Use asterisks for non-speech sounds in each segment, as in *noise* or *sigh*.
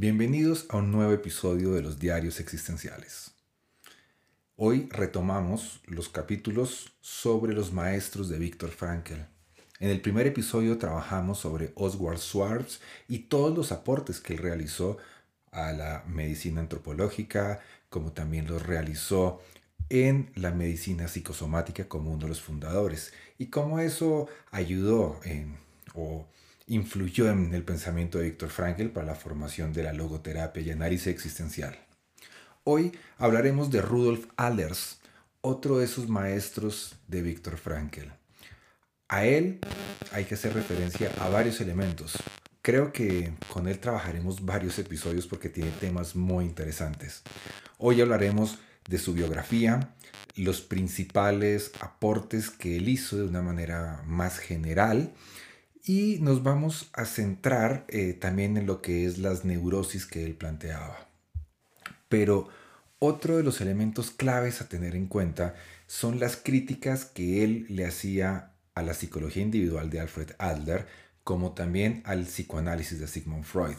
Bienvenidos a un nuevo episodio de los Diarios Existenciales. Hoy retomamos los capítulos sobre los maestros de Viktor Frankl. En el primer episodio trabajamos sobre Oswald Schwartz y todos los aportes que él realizó a la medicina antropológica, como también los realizó en la medicina psicosomática como uno de los fundadores, y cómo eso ayudó en, influyó en el pensamiento de Víctor Frankl para la formación de la logoterapia y análisis existencial. Hoy hablaremos de Rudolf Allers, otro de sus maestros de Víctor Frankl. A él hay que hacer referencia a varios elementos. Creo que con él trabajaremos varios episodios porque tiene temas muy interesantes. Hoy hablaremos de su biografía, los principales aportes que él hizo de una manera más general y nos vamos a centrar eh, también en lo que es las neurosis que él planteaba. Pero otro de los elementos claves a tener en cuenta son las críticas que él le hacía a la psicología individual de Alfred Adler, como también al psicoanálisis de Sigmund Freud.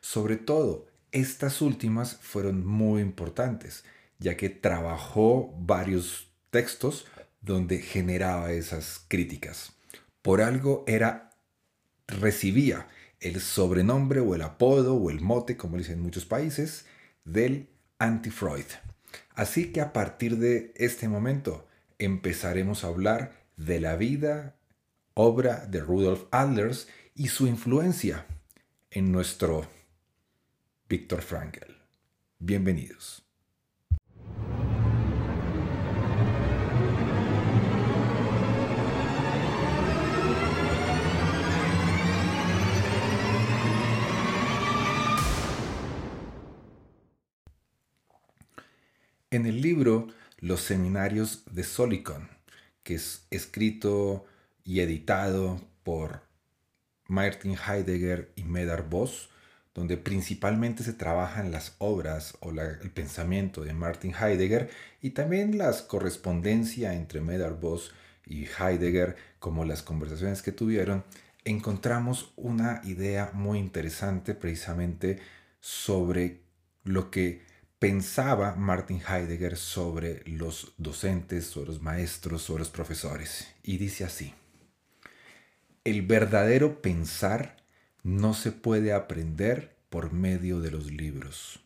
Sobre todo, estas últimas fueron muy importantes, ya que trabajó varios textos donde generaba esas críticas. Por algo era recibía el sobrenombre o el apodo o el mote, como dicen en muchos países, del anti-Freud. Así que a partir de este momento empezaremos a hablar de la vida, obra de Rudolf Adlers y su influencia en nuestro Víctor Frankl. Bienvenidos. En el libro Los Seminarios de Solicon, que es escrito y editado por Martin Heidegger y Medar Voss, donde principalmente se trabajan las obras o el pensamiento de Martin Heidegger y también las correspondencia entre Medar Voss y Heidegger, como las conversaciones que tuvieron, encontramos una idea muy interesante precisamente sobre lo que pensaba Martin Heidegger sobre los docentes, sobre los maestros, sobre los profesores. Y dice así, el verdadero pensar no se puede aprender por medio de los libros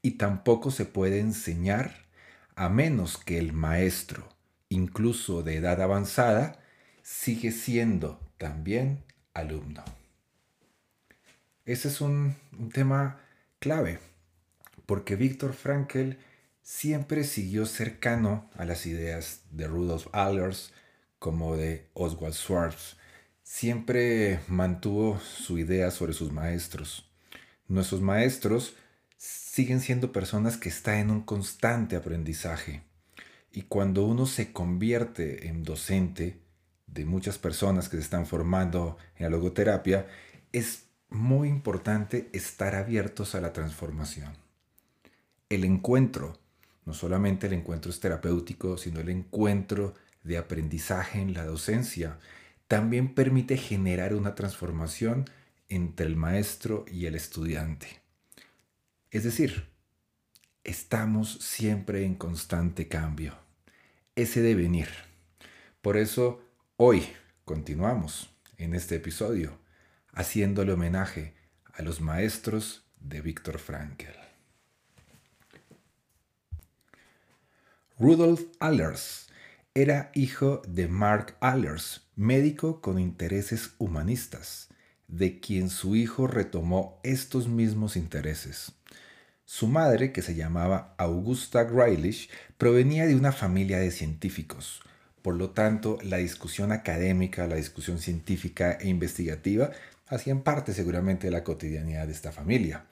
y tampoco se puede enseñar a menos que el maestro, incluso de edad avanzada, sigue siendo también alumno. Ese es un, un tema clave porque Víctor Frankl siempre siguió cercano a las ideas de Rudolf Allers como de Oswald Schwartz. Siempre mantuvo su idea sobre sus maestros. Nuestros maestros siguen siendo personas que están en un constante aprendizaje. Y cuando uno se convierte en docente de muchas personas que se están formando en la logoterapia, es muy importante estar abiertos a la transformación el encuentro, no solamente el encuentro es terapéutico, sino el encuentro de aprendizaje en la docencia, también permite generar una transformación entre el maestro y el estudiante. Es decir, estamos siempre en constante cambio, ese devenir. Por eso hoy continuamos en este episodio haciéndole homenaje a los maestros de Víctor Frankl. Rudolf Allers era hijo de Mark Allers, médico con intereses humanistas, de quien su hijo retomó estos mismos intereses. Su madre, que se llamaba Augusta Greilich, provenía de una familia de científicos, Por lo tanto, la discusión académica, la discusión científica e investigativa hacían parte seguramente de la cotidianidad de esta familia.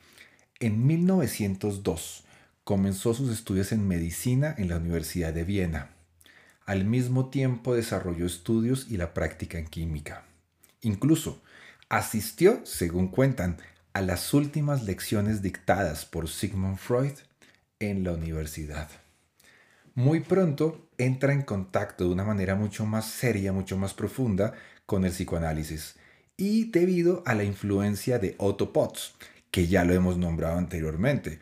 En 1902 comenzó sus estudios en medicina en la Universidad de Viena. Al mismo tiempo desarrolló estudios y la práctica en química. Incluso asistió, según cuentan, a las últimas lecciones dictadas por Sigmund Freud en la universidad. Muy pronto entra en contacto de una manera mucho más seria, mucho más profunda con el psicoanálisis y debido a la influencia de Otto Potts, que ya lo hemos nombrado anteriormente.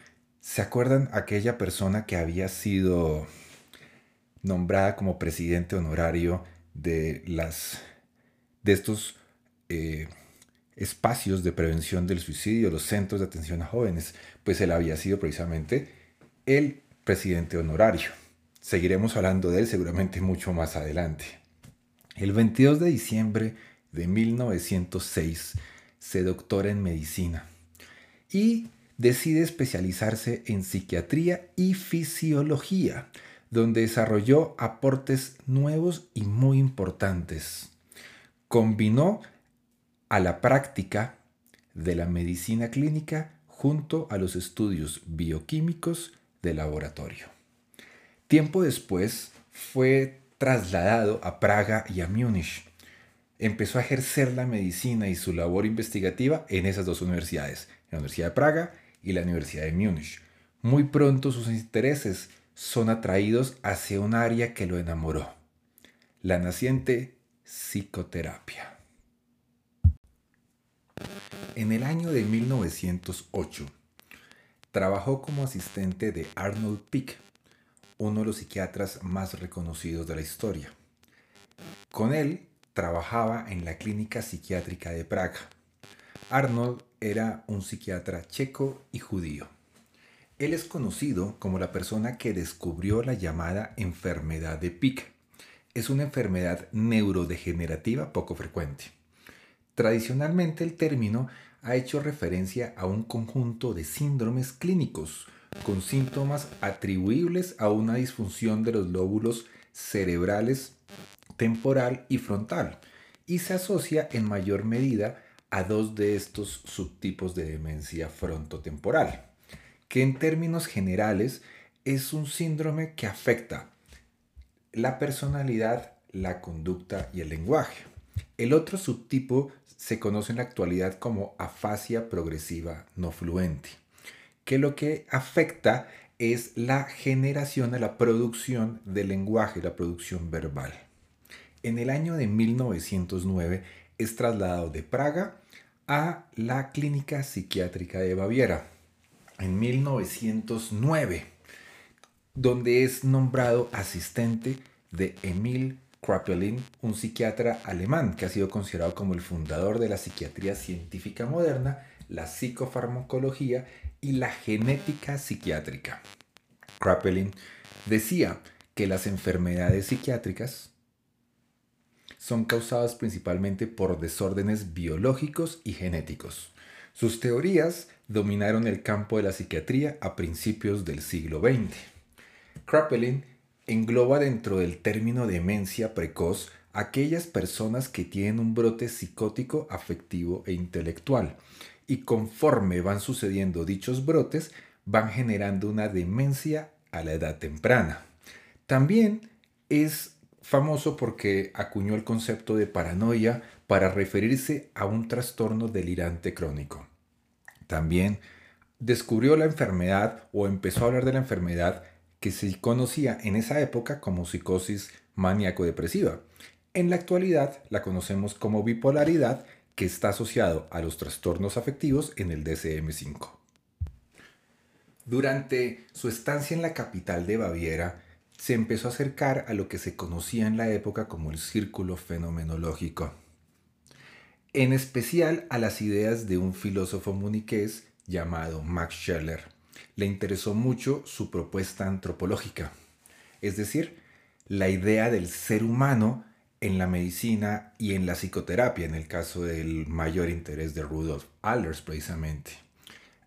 ¿Se acuerdan aquella persona que había sido nombrada como presidente honorario de las de estos eh, espacios de prevención del suicidio, los centros de atención a jóvenes, pues él había sido precisamente el presidente honorario. Seguiremos hablando de él seguramente mucho más adelante. El 22 de diciembre de 1906 se doctora en medicina y decide especializarse en psiquiatría y fisiología, donde desarrolló aportes nuevos y muy importantes. Combinó a la práctica de la medicina clínica junto a los estudios bioquímicos de laboratorio. Tiempo después fue trasladado a Praga y a Múnich. Empezó a ejercer la medicina y su labor investigativa en esas dos universidades, la Universidad de Praga y la Universidad de Múnich. Muy pronto sus intereses son atraídos hacia un área que lo enamoró, la naciente psicoterapia. En el año de 1908, trabajó como asistente de Arnold Pick, uno de los psiquiatras más reconocidos de la historia. Con él trabajaba en la clínica psiquiátrica de Praga. Arnold era un psiquiatra checo y judío. Él es conocido como la persona que descubrió la llamada enfermedad de Pick. Es una enfermedad neurodegenerativa poco frecuente. Tradicionalmente el término ha hecho referencia a un conjunto de síndromes clínicos con síntomas atribuibles a una disfunción de los lóbulos cerebrales temporal y frontal y se asocia en mayor medida a dos de estos subtipos de demencia frontotemporal, que en términos generales es un síndrome que afecta la personalidad, la conducta y el lenguaje. El otro subtipo se conoce en la actualidad como afasia progresiva no fluente, que lo que afecta es la generación la producción del lenguaje, la producción verbal. En el año de 1909 es trasladado de Praga a la Clínica Psiquiátrica de Baviera. En 1909, donde es nombrado asistente de Emil Kraepelin, un psiquiatra alemán que ha sido considerado como el fundador de la psiquiatría científica moderna, la psicofarmacología y la genética psiquiátrica. Kraepelin decía que las enfermedades psiquiátricas son causadas principalmente por desórdenes biológicos y genéticos. Sus teorías dominaron el campo de la psiquiatría a principios del siglo XX. Kraepelin engloba dentro del término demencia precoz aquellas personas que tienen un brote psicótico, afectivo e intelectual, y conforme van sucediendo dichos brotes, van generando una demencia a la edad temprana. También es famoso porque acuñó el concepto de paranoia para referirse a un trastorno delirante crónico. También descubrió la enfermedad o empezó a hablar de la enfermedad que se conocía en esa época como psicosis maníaco-depresiva. En la actualidad la conocemos como bipolaridad que está asociado a los trastornos afectivos en el DSM-5. Durante su estancia en la capital de Baviera, se empezó a acercar a lo que se conocía en la época como el círculo fenomenológico, en especial a las ideas de un filósofo muniqués llamado Max Scheller le interesó mucho su propuesta antropológica, es decir, la idea del ser humano en la medicina y en la psicoterapia, en el caso del mayor interés de Rudolf Allers precisamente.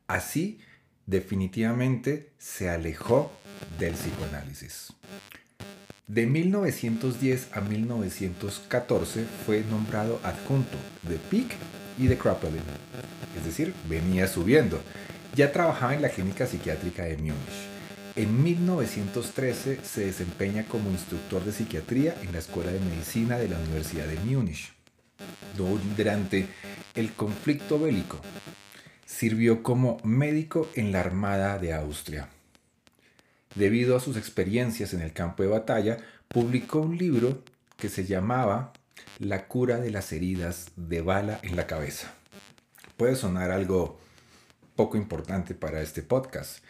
Así, definitivamente se alejó del psicoanálisis. De 1910 a 1914 fue nombrado adjunto de Peak y de Kraepelin, es decir, venía subiendo. Ya trabajaba en la clínica psiquiátrica de Múnich. En 1913 se desempeña como instructor de psiquiatría en la Escuela de Medicina de la Universidad de Múnich. Durante el conflicto bélico, sirvió como médico en la Armada de Austria. Debido a sus experiencias en el campo de batalla, publicó un libro que se llamaba La cura de las heridas de bala en la cabeza. Puede sonar algo poco importante para este podcast,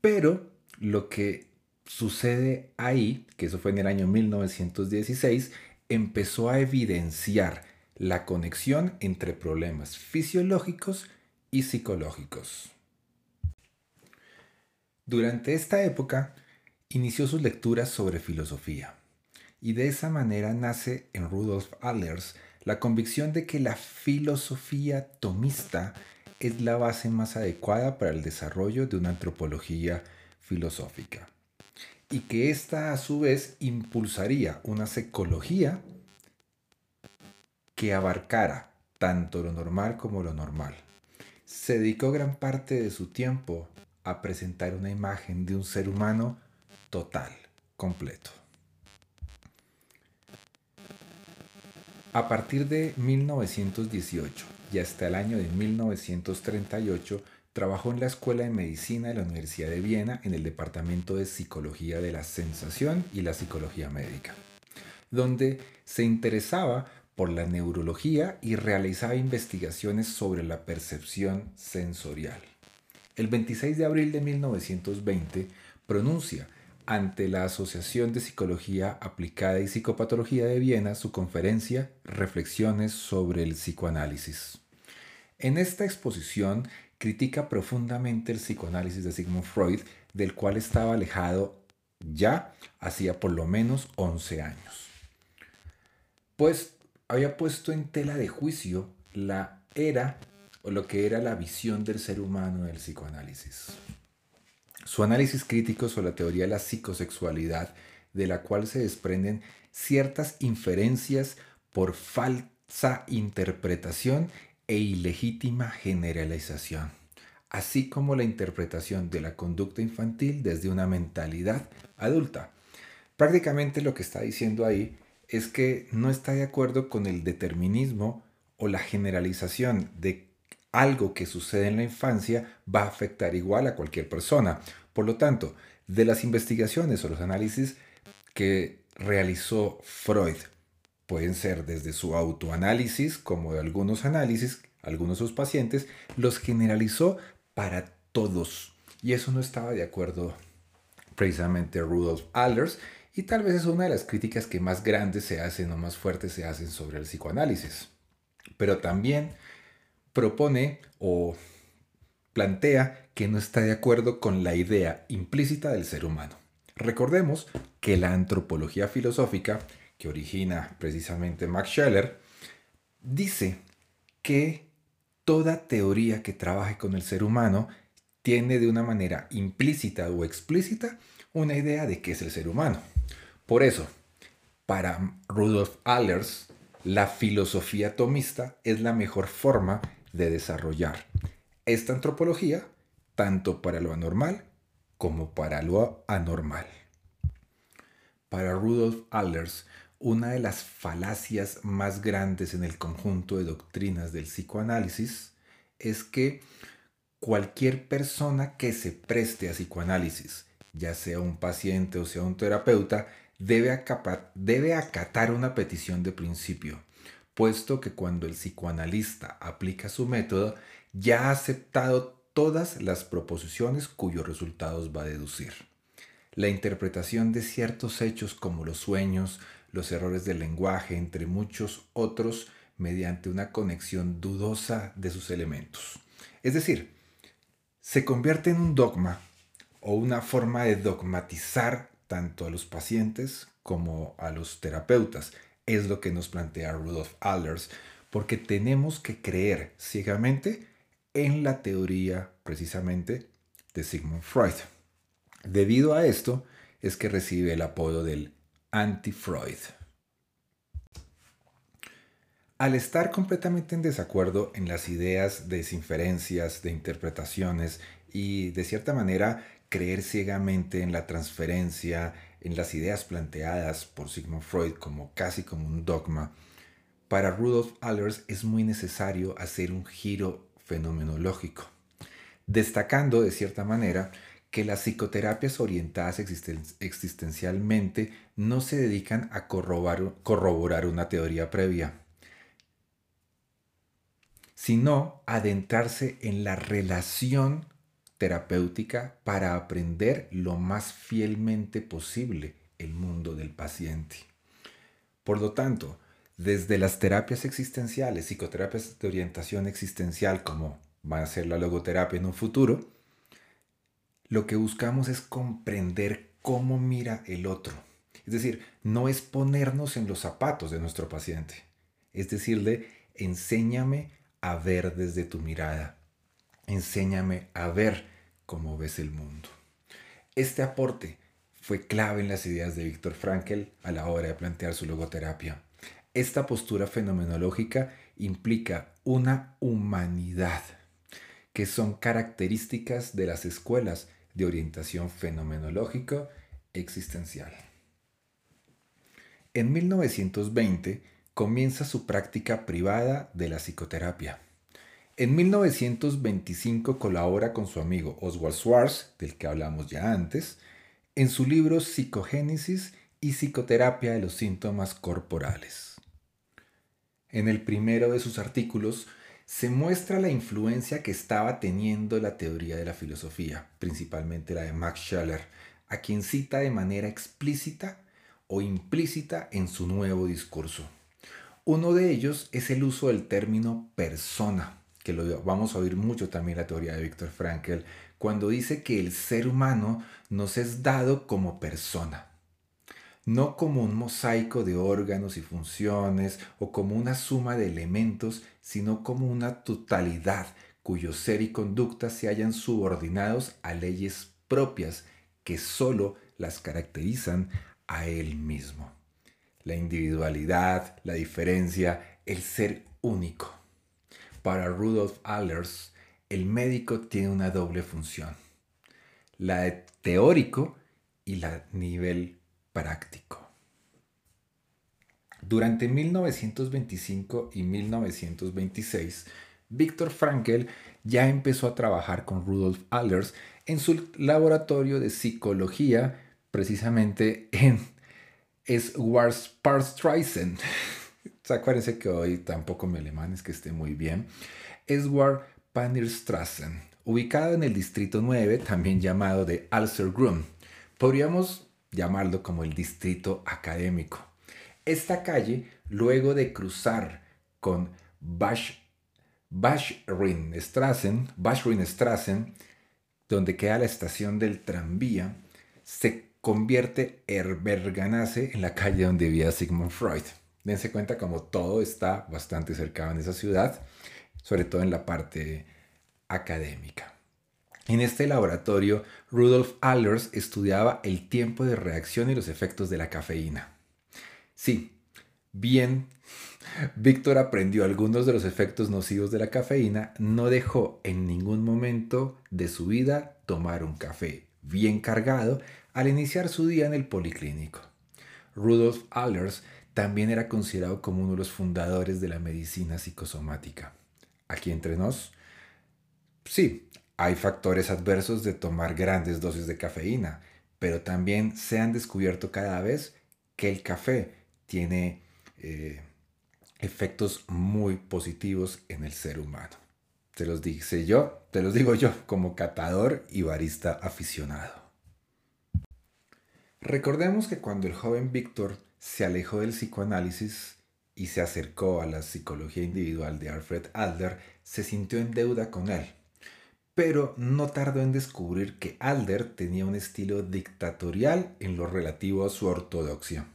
pero lo que sucede ahí, que eso fue en el año 1916, empezó a evidenciar la conexión entre problemas fisiológicos y psicológicos. Durante esta época inició sus lecturas sobre filosofía y de esa manera nace en Rudolf Allers la convicción de que la filosofía tomista es la base más adecuada para el desarrollo de una antropología filosófica y que ésta a su vez impulsaría una psicología que abarcara tanto lo normal como lo normal. Se dedicó gran parte de su tiempo a presentar una imagen de un ser humano total, completo. A partir de 1918 y hasta el año de 1938, trabajó en la Escuela de Medicina de la Universidad de Viena en el Departamento de Psicología de la Sensación y la Psicología Médica, donde se interesaba por la neurología y realizaba investigaciones sobre la percepción sensorial el 26 de abril de 1920 pronuncia ante la Asociación de Psicología Aplicada y Psicopatología de Viena su conferencia Reflexiones sobre el psicoanálisis. En esta exposición critica profundamente el psicoanálisis de Sigmund Freud, del cual estaba alejado ya hacía por lo menos 11 años. Pues había puesto en tela de juicio la era o lo que era la visión del ser humano del psicoanálisis. Su análisis crítico sobre la teoría de la psicosexualidad, de la cual se desprenden ciertas inferencias por falsa interpretación e ilegítima generalización, así como la interpretación de la conducta infantil desde una mentalidad adulta. Prácticamente lo que está diciendo ahí es que no está de acuerdo con el determinismo o la generalización de algo que sucede en la infancia va a afectar igual a cualquier persona. Por lo tanto, de las investigaciones o los análisis que realizó Freud, pueden ser desde su autoanálisis como de algunos análisis, algunos de sus pacientes, los generalizó para todos. Y eso no estaba de acuerdo precisamente Rudolf Allers, y tal vez es una de las críticas que más grandes se hacen o más fuertes se hacen sobre el psicoanálisis. Pero también propone o plantea que no está de acuerdo con la idea implícita del ser humano. Recordemos que la antropología filosófica, que origina precisamente Max Scheller, dice que toda teoría que trabaje con el ser humano tiene de una manera implícita o explícita una idea de qué es el ser humano. Por eso, para Rudolf Allers, la filosofía atomista es la mejor forma de desarrollar esta antropología tanto para lo anormal como para lo anormal. Para Rudolf Allers, una de las falacias más grandes en el conjunto de doctrinas del psicoanálisis es que cualquier persona que se preste a psicoanálisis, ya sea un paciente o sea un terapeuta, debe, acatar una petición de principio puesto que cuando el psicoanalista aplica su método, ya ha aceptado todas las proposiciones cuyos resultados va a deducir. La interpretación de ciertos hechos como los sueños, los errores del lenguaje, entre muchos otros, mediante una conexión dudosa de sus elementos. Es decir, se convierte en un dogma o una forma de dogmatizar tanto a los pacientes como a los terapeutas, es lo que nos plantea Rudolf Allers, porque tenemos que creer ciegamente en la teoría precisamente de Sigmund Freud. Debido a esto es que recibe el apodo del anti-Freud. Al estar completamente en desacuerdo en las ideas de desinferencias, de interpretaciones y de cierta manera creer ciegamente en la transferencia, en las ideas planteadas por Sigmund Freud como casi como un dogma, para Rudolf Allers es muy necesario hacer un giro fenomenológico, destacando de cierta manera que las psicoterapias orientadas existencialmente no se dedican a corroborar una teoría previa, sino adentrarse en la relación terapéutica para aprender lo más fielmente posible el mundo del paciente. Por lo tanto, desde las terapias existenciales, psicoterapias de orientación existencial como va a ser la logoterapia en un futuro, lo que buscamos es comprender cómo mira el otro. Es decir, no es ponernos en los zapatos de nuestro paciente. Es decirle, enséñame a ver desde tu mirada. Enséñame a ver cómo ves el mundo. Este aporte fue clave en las ideas de Víctor Frankl a la hora de plantear su logoterapia. Esta postura fenomenológica implica una humanidad, que son características de las escuelas de orientación fenomenológica existencial. En 1920 comienza su práctica privada de la psicoterapia. En 1925 colabora con su amigo Oswald Schwartz, del que hablamos ya antes, en su libro Psicogénesis y Psicoterapia de los Síntomas Corporales. En el primero de sus artículos se muestra la influencia que estaba teniendo la teoría de la filosofía, principalmente la de Max Scheler, a quien cita de manera explícita o implícita en su nuevo discurso. Uno de ellos es el uso del término persona, que lo vamos a oír mucho también la teoría de Viktor Frankl, cuando dice que el ser humano nos es dado como persona no como un mosaico de órganos y funciones o como una suma de elementos, sino como una totalidad cuyo ser y conducta se hallan subordinados a leyes propias que sólo las caracterizan a él mismo. La individualidad, la diferencia, el ser único. Para Rudolf Allers, el médico tiene una doble función, la de teórico y la nivel práctico. Durante 1925 y 1926, Viktor Frankl ya empezó a trabajar con Rudolf Allers en su laboratorio de psicología, precisamente en Schwarzparstreisen. Acuérdense que hoy tampoco mi alemán es que esté muy bien. Pannerstrassen, ubicado en el distrito 9, también llamado de Alsergrund. Podríamos llamarlo como el distrito académico. Esta calle, luego de cruzar con Bash, Baschrinstrassen, donde queda la estación del tranvía, se convierte Berganace en la calle donde vivía Sigmund Freud. Dense cuenta como todo está bastante cercano en esa ciudad, sobre todo en la parte académica. En este laboratorio, Rudolf Allers estudiaba el tiempo de reacción y los efectos de la cafeína. Sí, bien, *laughs* Víctor aprendió algunos de los efectos nocivos de la cafeína, no dejó en ningún momento de su vida tomar un café bien cargado al iniciar su día en el policlínico. Rudolf Allers también era considerado como uno de los fundadores de la medicina psicosomática. Aquí entre nos, sí, hay factores adversos de tomar grandes dosis de cafeína, pero también se han descubierto cada vez que el café tiene eh, efectos muy positivos en el ser humano. Te los yo, te los digo yo como catador y barista aficionado. Recordemos que cuando el joven Víctor se alejó del psicoanálisis y se acercó a la psicología individual de Alfred Adler, se sintió en deuda con él pero no tardó en descubrir que Alder tenía un estilo dictatorial en lo relativo a su ortodoxia.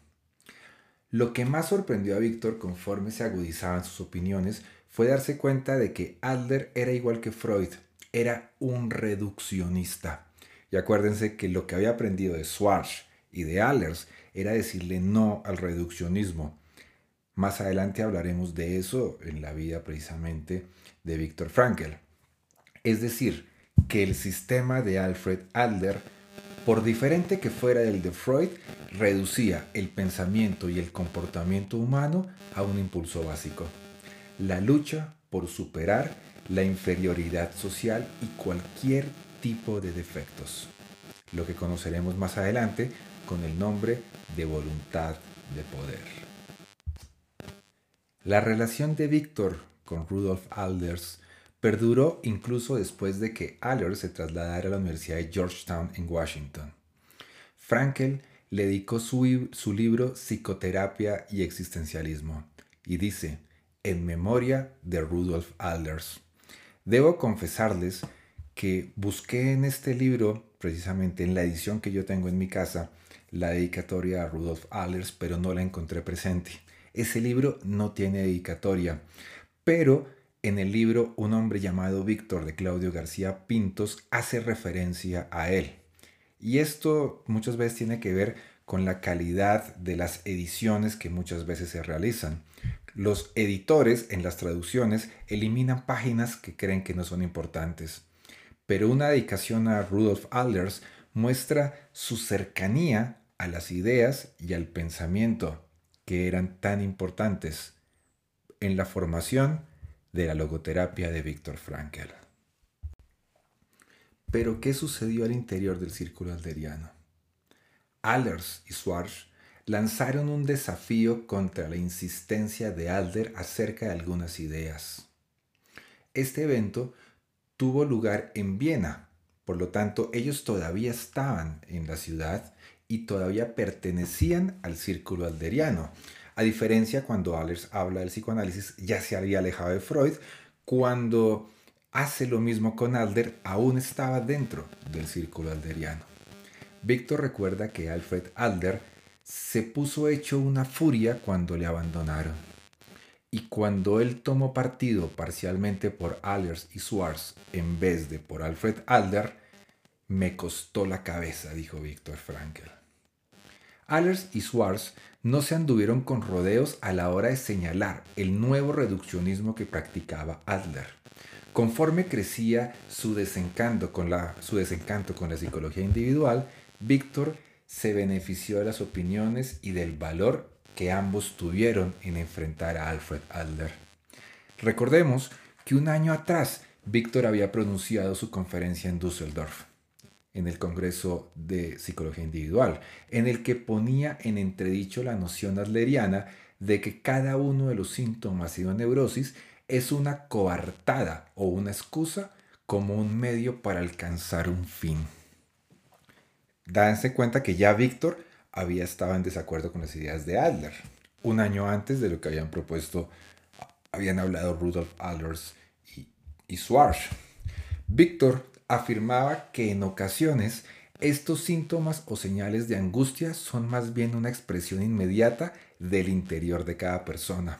Lo que más sorprendió a Víctor conforme se agudizaban sus opiniones fue darse cuenta de que Adler era igual que Freud, era un reduccionista. Y acuérdense que lo que había aprendido de Schwarz y de Allers era decirle no al reduccionismo. Más adelante hablaremos de eso en la vida precisamente de Viktor Frankl. Es decir, que el sistema de Alfred Adler, por diferente que fuera el de Freud, reducía el pensamiento y el comportamiento humano a un impulso básico, la lucha por superar la inferioridad social y cualquier tipo de defectos, lo que conoceremos más adelante con el nombre de voluntad de poder. La relación de Víctor con Rudolf Alders perduró incluso después de que Alders se trasladara a la Universidad de Georgetown en Washington. Frankel le dedicó su, su libro Psicoterapia y Existencialismo y dice, en memoria de Rudolf Alders. Debo confesarles que busqué en este libro, precisamente en la edición que yo tengo en mi casa, la dedicatoria a Rudolf Alders, pero no la encontré presente. Ese libro no tiene dedicatoria, pero en el libro Un hombre llamado Víctor de Claudio García Pintos hace referencia a él. Y esto muchas veces tiene que ver con la calidad de las ediciones que muchas veces se realizan. Los editores en las traducciones eliminan páginas que creen que no son importantes, pero una dedicación a Rudolf Alders muestra su cercanía a las ideas y al pensamiento que eran tan importantes en la formación de la logoterapia de Viktor Frankl. Pero, ¿qué sucedió al interior del círculo alderiano? Alders y Schwarz lanzaron un desafío contra la insistencia de Alder acerca de algunas ideas. Este evento tuvo lugar en Viena, por lo tanto ellos todavía estaban en la ciudad y todavía pertenecían al círculo alderiano. A diferencia cuando Alders habla del psicoanálisis, ya se había alejado de Freud, cuando hace lo mismo con Alder, aún estaba dentro del círculo alderiano. Víctor recuerda que Alfred Alder se puso hecho una furia cuando le abandonaron. Y cuando él tomó partido parcialmente por Allers y Schwartz en vez de por Alfred Alder, me costó la cabeza, dijo Víctor Frankl. Allers y Schwartz no se anduvieron con rodeos a la hora de señalar el nuevo reduccionismo que practicaba Adler. Conforme crecía su desencanto con la, su desencanto con la psicología individual, Víctor se benefició de las opiniones y del valor que ambos tuvieron en enfrentar a Alfred Adler. Recordemos que un año atrás Víctor había pronunciado su conferencia en Düsseldorf, en el Congreso de Psicología Individual, en el que ponía en entredicho la noción adleriana de que cada uno de los síntomas y neurosis es una coartada o una excusa como un medio para alcanzar un fin. Danse cuenta que ya Víctor había estado en desacuerdo con las ideas de Adler, un año antes de lo que habían propuesto, habían hablado Rudolf Adlers y, y Schwarz. Víctor afirmaba que en ocasiones estos síntomas o señales de angustia son más bien una expresión inmediata del interior de cada persona,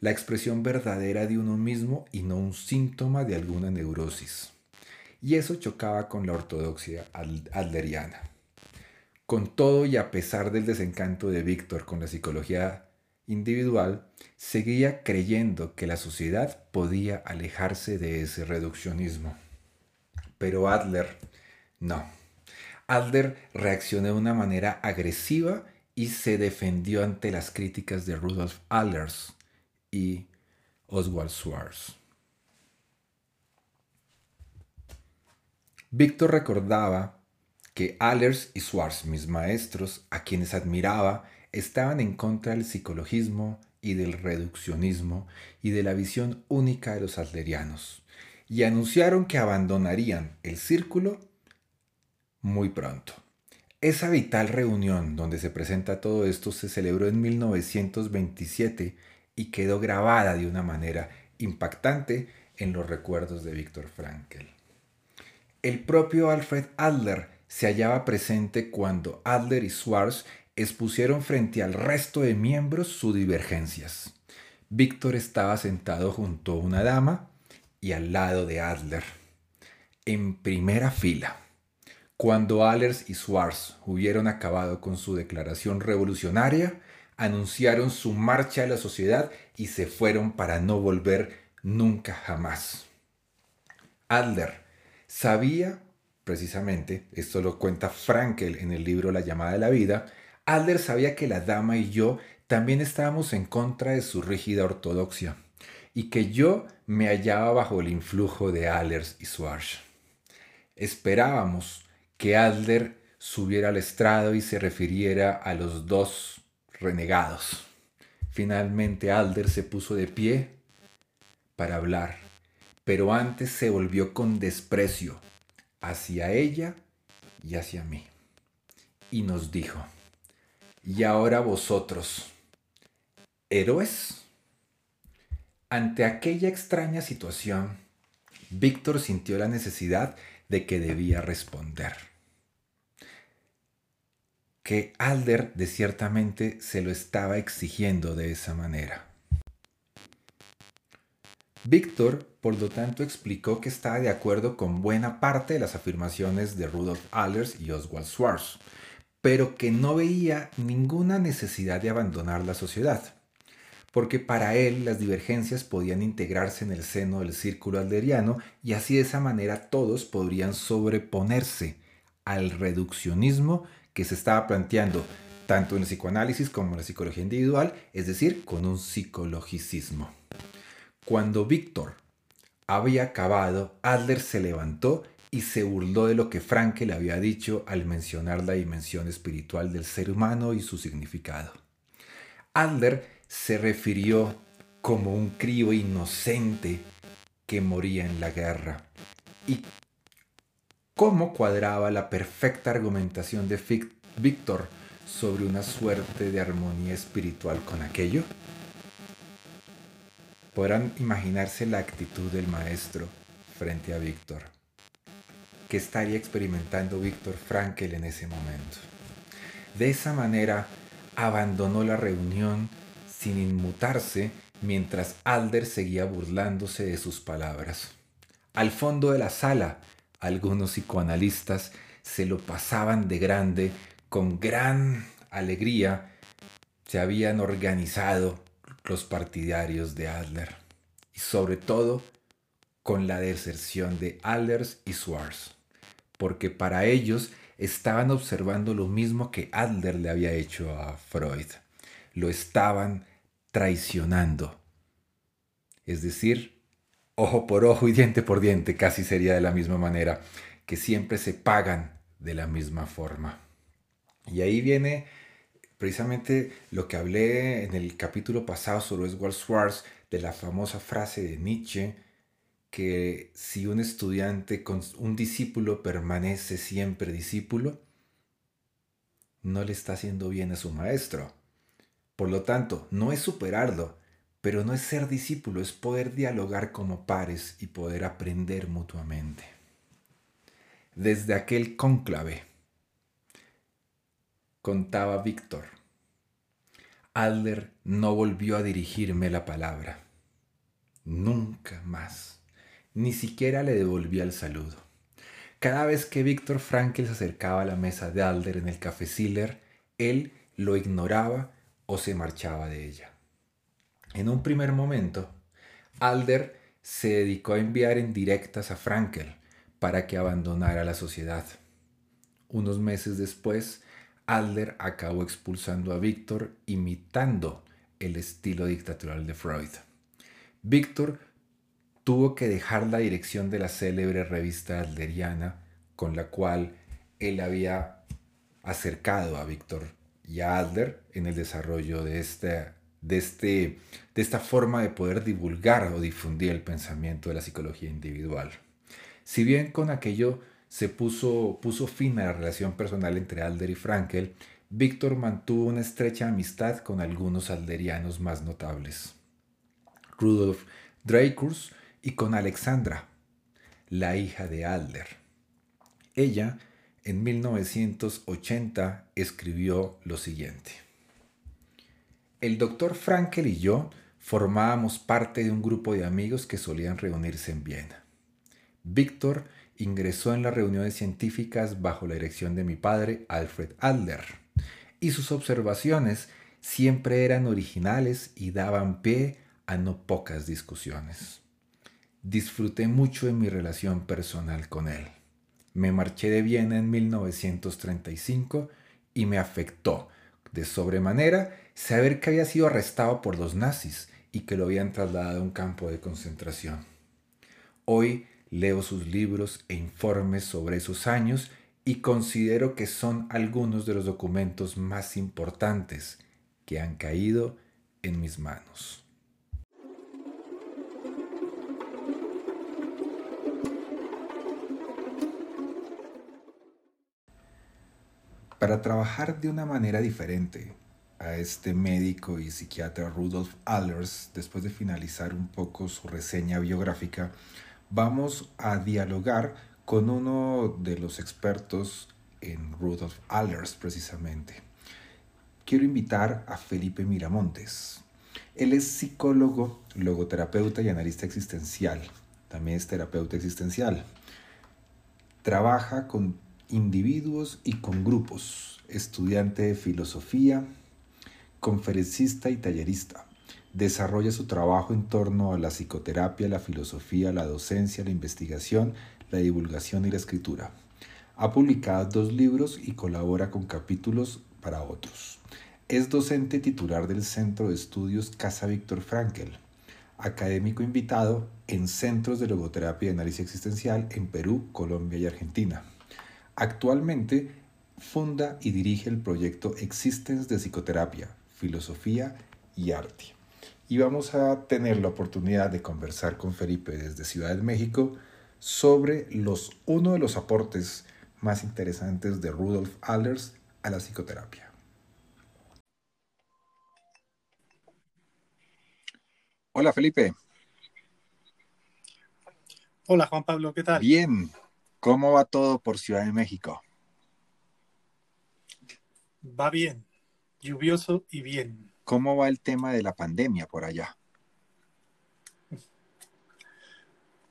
la expresión verdadera de uno mismo y no un síntoma de alguna neurosis y eso chocaba con la ortodoxia adleriana. Con todo y a pesar del desencanto de Víctor con la psicología individual, seguía creyendo que la sociedad podía alejarse de ese reduccionismo. Pero Adler no. Adler reaccionó de una manera agresiva y se defendió ante las críticas de Rudolf Allers y Oswald Schwarz. Víctor recordaba que Allers y Schwartz, mis maestros, a quienes admiraba, estaban en contra del psicologismo y del reduccionismo y de la visión única de los adlerianos, y anunciaron que abandonarían el círculo muy pronto. Esa vital reunión donde se presenta todo esto se celebró en 1927 y quedó grabada de una manera impactante en los recuerdos de Víctor Frankl. El propio Alfred Adler se hallaba presente cuando Adler y Schwartz expusieron frente al resto de miembros sus divergencias. Víctor estaba sentado junto a una dama y al lado de Adler, en primera fila, Cuando Allers y Schwarz hubieron acabado con su declaración revolucionaria, anunciaron su marcha a la sociedad y se fueron para no volver nunca jamás. Adler sabía, precisamente, esto lo cuenta Frankel en el libro La llamada de la vida, Adler sabía que la dama y yo también estábamos en contra de su rígida ortodoxia y que yo me hallaba bajo el influjo de Allers y Schwarz. Esperábamos que Adler subiera al estrado y se refiriera a los dos renegados. Finalmente Adler se puso de pie para hablar, pero antes se volvió con desprecio hacia ella y hacia mí. Y nos dijo, y ahora vosotros, héroes. Ante aquella extraña situación, Víctor sintió la necesidad de que debía responder. Que Alder de ciertamente se lo estaba exigiendo de esa manera. Víctor, por lo tanto, explicó que estaba de acuerdo con buena parte de las afirmaciones de Rudolf Allers y Oswald Schwarz, pero que no veía ninguna necesidad de abandonar la sociedad, porque para él las divergencias podían integrarse en el seno del círculo alderiano y así de esa manera todos podrían sobreponerse al reduccionismo que se estaba planteando tanto en el psicoanálisis como en la psicología individual, es decir, con un psicologicismo. Cuando Víctor había acabado, Adler se levantó y se burló de lo que Frankel había dicho al mencionar la dimensión espiritual del ser humano y su significado. Adler se refirió como un crío inocente que moría en la guerra y cómo cuadraba la perfecta argumentación de Víctor sobre una suerte de armonía espiritual con aquello. Podrán imaginarse la actitud del maestro frente a Víctor. ¿Qué estaría experimentando Víctor Frankel en ese momento? De esa manera abandonó la reunión sin inmutarse mientras Alder seguía burlándose de sus palabras. Al fondo de la sala, algunos psicoanalistas se lo pasaban de grande, con gran alegría se habían organizado los partidarios de Adler y sobre todo con la deserción de Adlers y Schwarz, porque para ellos estaban observando lo mismo que Adler le había hecho a Freud. Lo estaban traicionando. Es decir, ojo por ojo y diente por diente, casi sería de la misma manera, que siempre se pagan de la misma forma. Y ahí viene precisamente lo que hablé en el capítulo pasado sobre Oswald Schwartz, de la famosa frase de Nietzsche, que si un estudiante un discípulo permanece siempre discípulo, no le está haciendo bien a su maestro. Por lo tanto, no es superarlo, pero no es ser discípulo, es poder dialogar como pares y poder aprender mutuamente. Desde aquel cónclave, contaba Víctor. Adler no volvió a dirigirme la palabra. Nunca más. Ni siquiera le devolvía el saludo. Cada vez que Víctor Frankel se acercaba a la mesa de Adler en el café Siller, él lo ignoraba o se marchaba de ella. En un primer momento, Adler se dedicó a enviar indirectas a Frankel para que abandonara la sociedad. Unos meses después, Adler acabó expulsando a Víctor imitando el estilo dictatorial de Freud. Víctor tuvo que dejar la dirección de la célebre revista adleriana con la cual él había acercado a Víctor y a Adler en el desarrollo de, esta, de, este, de esta forma de poder divulgar o difundir el pensamiento de la psicología individual. Si bien con aquello se puso, puso fin a la relación personal entre Alder y Frankel, Víctor mantuvo una estrecha amistad con algunos alderianos más notables. Rudolf Dreikurs y con Alexandra, la hija de Alder. Ella, en 1980, escribió lo siguiente. El doctor Frankel y yo formábamos parte de un grupo de amigos que solían reunirse en Viena. Víctor ingresó en las reuniones científicas bajo la dirección de mi padre, Alfred Adler, y sus observaciones siempre eran originales y daban pie a no pocas discusiones. Disfruté mucho en mi relación personal con él. Me marché de Viena en 1935 y me afectó de sobremanera saber que había sido arrestado por los nazis y que lo habían trasladado a un campo de concentración. Hoy leo sus libros e informes sobre esos años y considero que son algunos de los documentos más importantes que han caído en mis manos. Para trabajar de una manera diferente a este médico y psiquiatra Rudolf Allers, después de finalizar un poco su reseña biográfica, vamos a dialogar con uno de los expertos en Rudolf Allers precisamente. Quiero invitar a Felipe Miramontes. Él es psicólogo, logoterapeuta y analista existencial. También es terapeuta existencial. Trabaja con individuos y con grupos. Estudiante de filosofía, conferencista y tallerista. Desarrolla su trabajo en torno a la psicoterapia, la filosofía, la docencia, la investigación, la divulgación y la escritura. Ha publicado dos libros y colabora con capítulos para otros. Es docente titular del Centro de Estudios Casa Víctor Frankel, académico invitado en centros de logoterapia y análisis existencial en Perú, Colombia y Argentina. Actualmente funda y dirige el proyecto Existence de Psicoterapia, Filosofía y Arte y vamos a tener la oportunidad de conversar con Felipe desde Ciudad de México sobre los, uno de los aportes más interesantes de Rudolf Allers a la psicoterapia. Hola Felipe. Hola Juan Pablo, ¿qué tal? Bien, ¿cómo va todo por Ciudad de México? Va bien, lluvioso y bien. ¿Cómo va el tema de la pandemia por allá?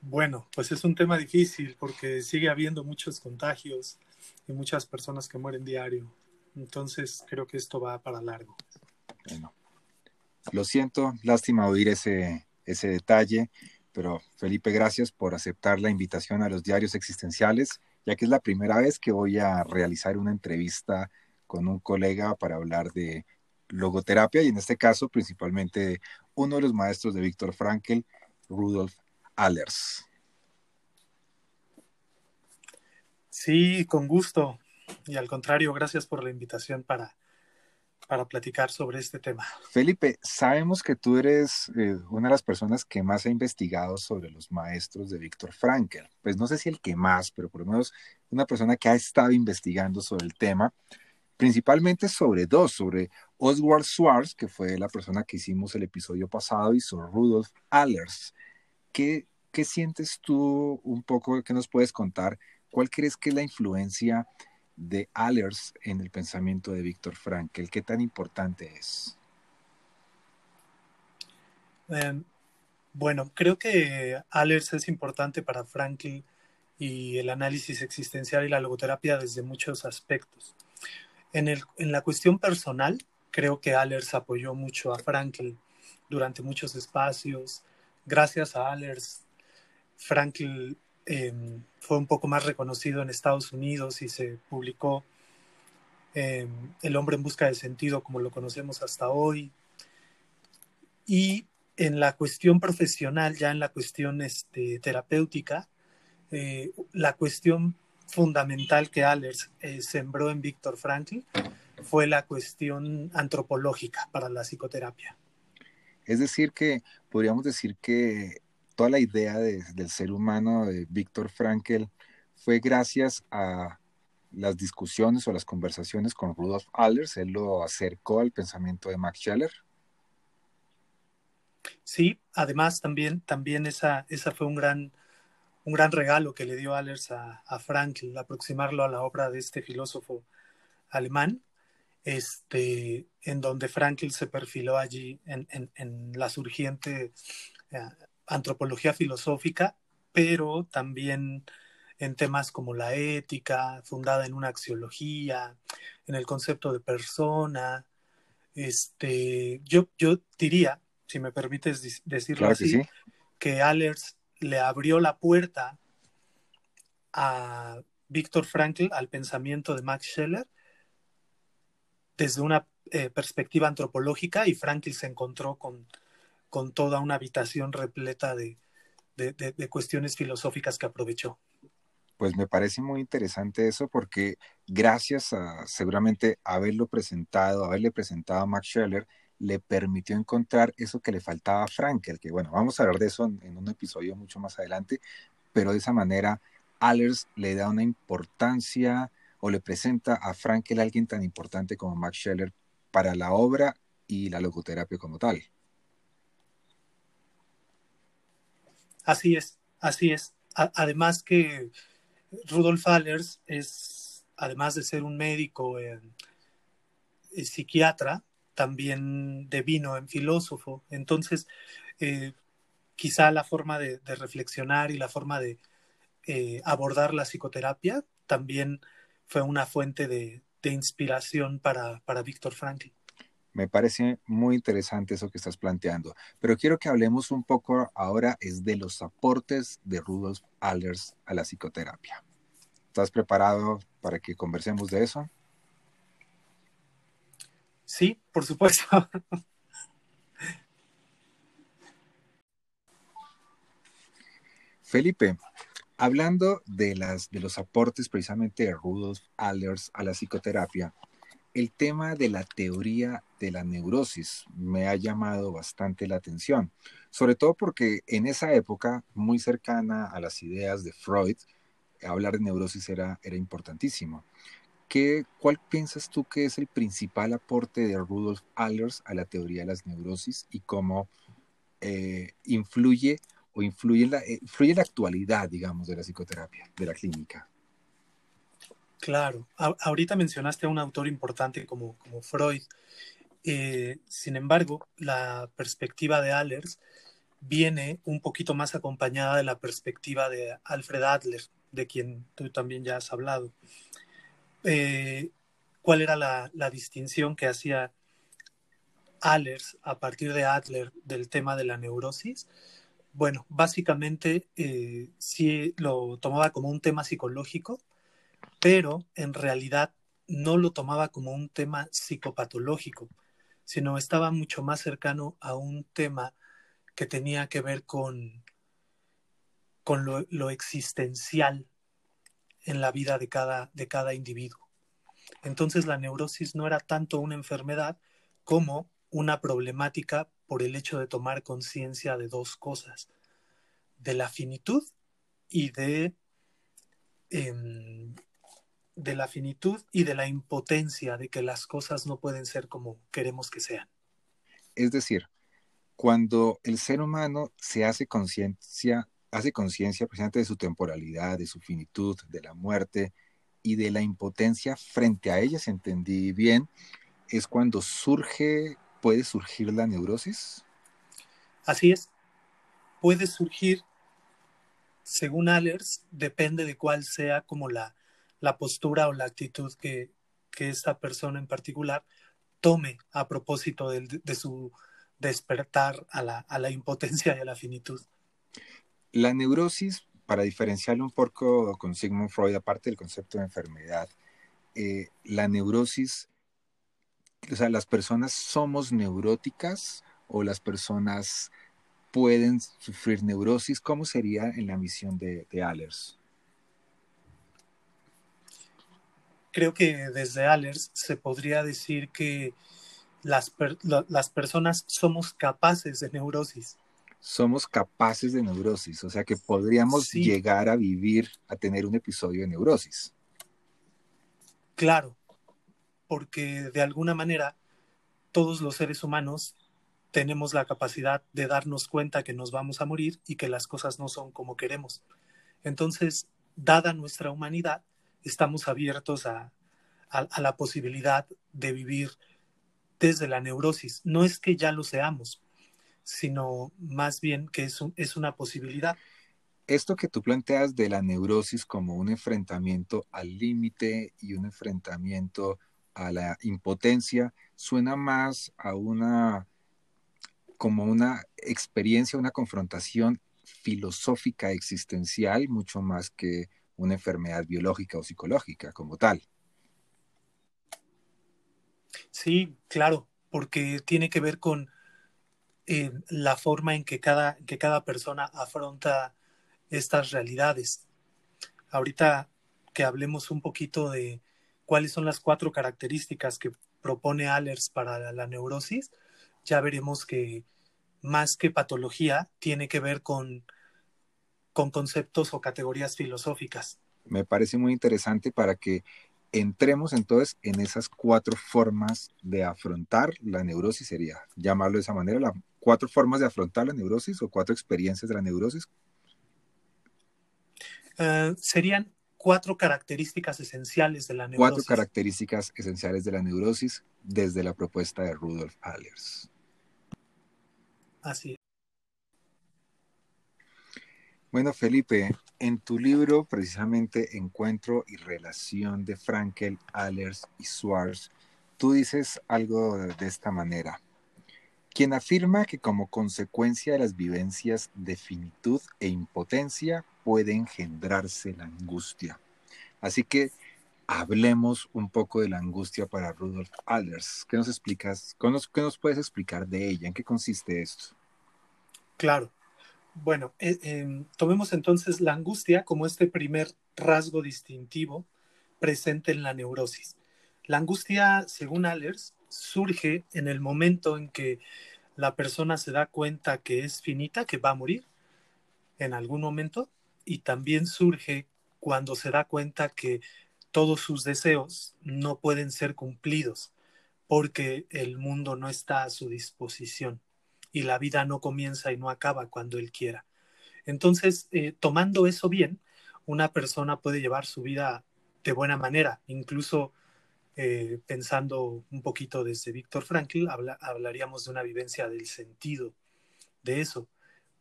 Bueno, pues es un tema difícil porque sigue habiendo muchos contagios y muchas personas que mueren diario. Entonces creo que esto va para largo. Bueno, lo siento, lástima oír ese, ese detalle, pero Felipe, gracias por aceptar la invitación a los diarios existenciales, ya que es la primera vez que voy a realizar una entrevista con un colega para hablar de logoterapia y en este caso principalmente uno de los maestros de Víctor Frankel, Rudolf Allers. Sí, con gusto. Y al contrario, gracias por la invitación para, para platicar sobre este tema. Felipe, sabemos que tú eres eh, una de las personas que más ha investigado sobre los maestros de Víctor Frankel. Pues no sé si el que más, pero por lo menos una persona que ha estado investigando sobre el tema principalmente sobre dos, sobre Oswald Schwartz, que fue la persona que hicimos el episodio pasado, y sobre Rudolf Allers. ¿Qué, ¿Qué sientes tú un poco, qué nos puedes contar? ¿Cuál crees que es la influencia de Allers en el pensamiento de Víctor Frankl? ¿Qué tan importante es? Em, bueno, creo que Allers es importante para Frankl y el análisis existencial y la logoterapia desde muchos aspectos. En, el, en la cuestión personal, creo que Allers apoyó mucho a Frankl durante muchos espacios. Gracias a Allers, Frankl em, fue un poco más reconocido en Estados Unidos y se publicó em, El hombre en busca de sentido como lo conocemos hasta hoy. Y en la cuestión profesional, ya en la cuestión este, terapéutica, eh, la cuestión fundamental que Allers eh, sembró en Víctor Frankl fue la cuestión antropológica para la psicoterapia. Es decir, que podríamos decir que toda la idea del ser humano de Víctor Frankl fue gracias a las discusiones o las conversaciones con Rudolf Allers, él lo acercó al pensamiento de Max Scheller. Sí, además también, también esa, esa fue un gran, un gran regalo que le dio Allers a, a Frankl, aproximarlo a la obra de este filósofo alemán, este, en donde Frankl se perfiló allí en, la surgiente eh, antropología filosófica, pero también en temas como la ética, fundada en una axiología, en el concepto de persona. Este, yo, yo diría, si me permites decirlo así, que Allers le abrió la puerta a Víctor Frankl al pensamiento de Max Scheller desde una eh, perspectiva antropológica y Frankl se encontró con, con toda una habitación repleta de, de, cuestiones filosóficas que aprovechó. Pues me parece muy interesante eso porque gracias a seguramente haberlo presentado, haberle presentado a Max Scheller, le permitió encontrar eso que le faltaba a Frankel, que bueno, vamos a hablar de eso en, un episodio mucho más adelante, pero de esa manera Allers le da una importancia o le presenta a Frankel a alguien tan importante como Max Scheller para la obra y la logoterapia como tal. Así es, así es. además que Rudolf Allers es, además de ser un médico, psiquiatra, también devino en filósofo. Entonces, eh, quizá la forma de, reflexionar y la forma de eh, abordar la psicoterapia también fue una fuente de, inspiración para, para Víctor Frankl. Me parece muy interesante eso que estás planteando, pero quiero que hablemos un poco ahora es de los aportes de Rudolf Allers a la psicoterapia. ¿Estás preparado para que conversemos de eso? Sí, por supuesto. *laughs* Felipe, hablando de, las, de los aportes precisamente de Rudolf Allers a la psicoterapia, el tema de la teoría de la neurosis me ha llamado bastante la atención, sobre todo porque en esa época, muy cercana a las ideas de Freud, hablar de neurosis era, era importantísimo. ¿Qué, ¿Cuál piensas tú que es el principal aporte de Rudolf Allers a la teoría de las neurosis y cómo eh, influye o influye la, eh, influye la actualidad, digamos, de la psicoterapia, de la clínica? Claro, ahorita mencionaste a un autor importante como, como Freud. Eh, sin embargo, la perspectiva de Allers viene un poquito más acompañada de la perspectiva de Alfred Adler, de quien tú también ya has hablado. Eh, cuál era la, distinción que hacía Allers a partir de Adler del tema de la neurosis. Bueno, básicamente eh, sí lo tomaba como un tema psicológico, pero en realidad no lo tomaba como un tema psicopatológico, sino estaba mucho más cercano a un tema que tenía que ver con, con lo existencial en la vida de cada, de cada individuo. Entonces la neurosis no era tanto una enfermedad como una problemática por el hecho de tomar conciencia de dos cosas, de la finitud y de, em, de la finitud y de la impotencia de que las cosas no pueden ser como queremos que sean. Es decir, cuando el ser humano se hace conciencia hace conciencia precisamente de su temporalidad, de su finitud, de la muerte y de la impotencia frente a ella, si entendí bien, es cuando surge, puede surgir la neurosis. Así es, puede surgir, según Allers, depende de cuál sea como la, la postura o la actitud que, que esta persona en particular tome a propósito de, su despertar a la, a la impotencia y a la finitud. La neurosis, para diferenciarlo un poco con Sigmund Freud, aparte del concepto de enfermedad, eh, la neurosis, o sea, las personas somos neuróticas o las personas pueden sufrir neurosis, ¿cómo sería en la misión de, de Allers? Creo que desde Allers se podría decir que las, las personas somos capaces de neurosis somos capaces de neurosis, o sea que podríamos llegar a vivir, a tener un episodio de neurosis. Claro, porque de alguna manera todos los seres humanos tenemos la capacidad de darnos cuenta que nos vamos a morir y que las cosas no son como queremos. Entonces, dada nuestra humanidad, estamos abiertos a, a la posibilidad de vivir desde la neurosis. No es que ya lo seamos, sino más bien que es, es una posibilidad. esto que tú planteas de la neurosis como un enfrentamiento al límite y un enfrentamiento a la impotencia suena más a una como una experiencia, una confrontación filosófica existencial mucho más que una enfermedad biológica o psicológica como tal. Sí, claro, porque tiene que ver con eh, la forma en que cada, que cada persona afronta estas realidades. Ahorita que hablemos un poquito de cuáles son las cuatro características que propone Allers para la, neurosis, ya veremos que más que patología tiene que ver con, con conceptos o categorías filosóficas. Me parece muy interesante para que entremos entonces en esas cuatro formas de afrontar la neurosis, sería llamarlo de esa manera, las cuatro formas de afrontar la neurosis o cuatro experiencias de la neurosis. Eh, serían cuatro características esenciales de la neurosis. Cuatro características esenciales de la neurosis desde la propuesta de Rudolf Allers. Así es. Bueno, Felipe, en tu libro precisamente Encuentro y Relación de Frankel, Allers y Schwartz, tú dices algo de esta manera. Quien afirma que como consecuencia de las vivencias de finitud e impotencia puede engendrarse la angustia. Así que hablemos un poco de la angustia para Rudolf Allers. ¿Qué nos explicas? ¿Qué nos puedes explicar de ella? ¿En qué consiste esto? Claro. Bueno, eh, em, tomemos entonces la angustia como este primer rasgo distintivo presente en la neurosis. La angustia, según Allers, surge en el momento en que la persona se da cuenta que es finita, que va a morir en algún momento, y también surge cuando se da cuenta que todos sus deseos no pueden ser cumplidos porque el mundo no está a su disposición y la vida no comienza y no acaba cuando él quiera. Entonces, eh, tomando eso bien, una persona puede llevar su vida de buena manera, incluso eh, pensando un poquito desde Víctor Frankl, hablaríamos de una vivencia del sentido de eso,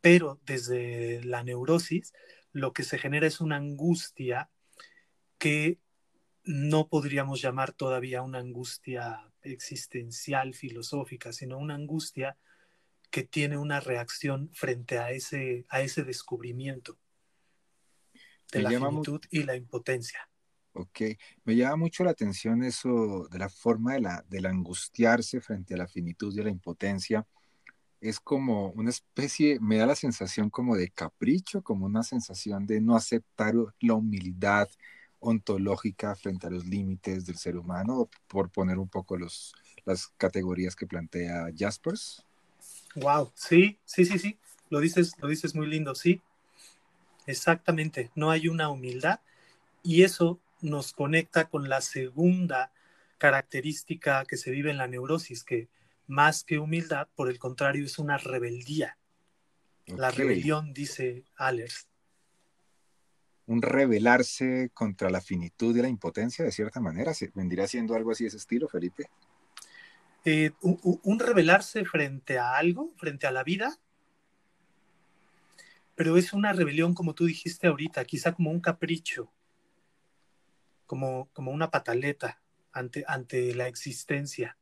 pero desde la neurosis lo que se genera es una angustia que no podríamos llamar todavía una angustia existencial, filosófica, sino una angustia que tiene una reacción frente a ese, a ese descubrimiento de la finitud y la impotencia. Ok, me llama mucho la atención eso de la forma de la, del angustiarse frente a la finitud y a la impotencia. Es como una especie, me da la sensación como de capricho, como una sensación de no aceptar la humildad ontológica frente a los límites del ser humano, por poner un poco los, las categorías que plantea Jaspers. Wow, sí, sí, sí, sí, lo dices, lo dices muy lindo, sí, exactamente, no hay una humildad y eso nos conecta con la segunda característica que se vive en la neurosis, que más que humildad, por el contrario, es una rebeldía. La rebelión, dice Allers. Un rebelarse contra la finitud y la impotencia, de cierta manera, ¿vendría siendo algo así de ese estilo, Felipe? Eh, un, rebelarse frente a algo, frente a la vida, pero es una rebelión, como tú dijiste ahorita, quizá como un capricho, como, como una pataleta ante, ante la existencia.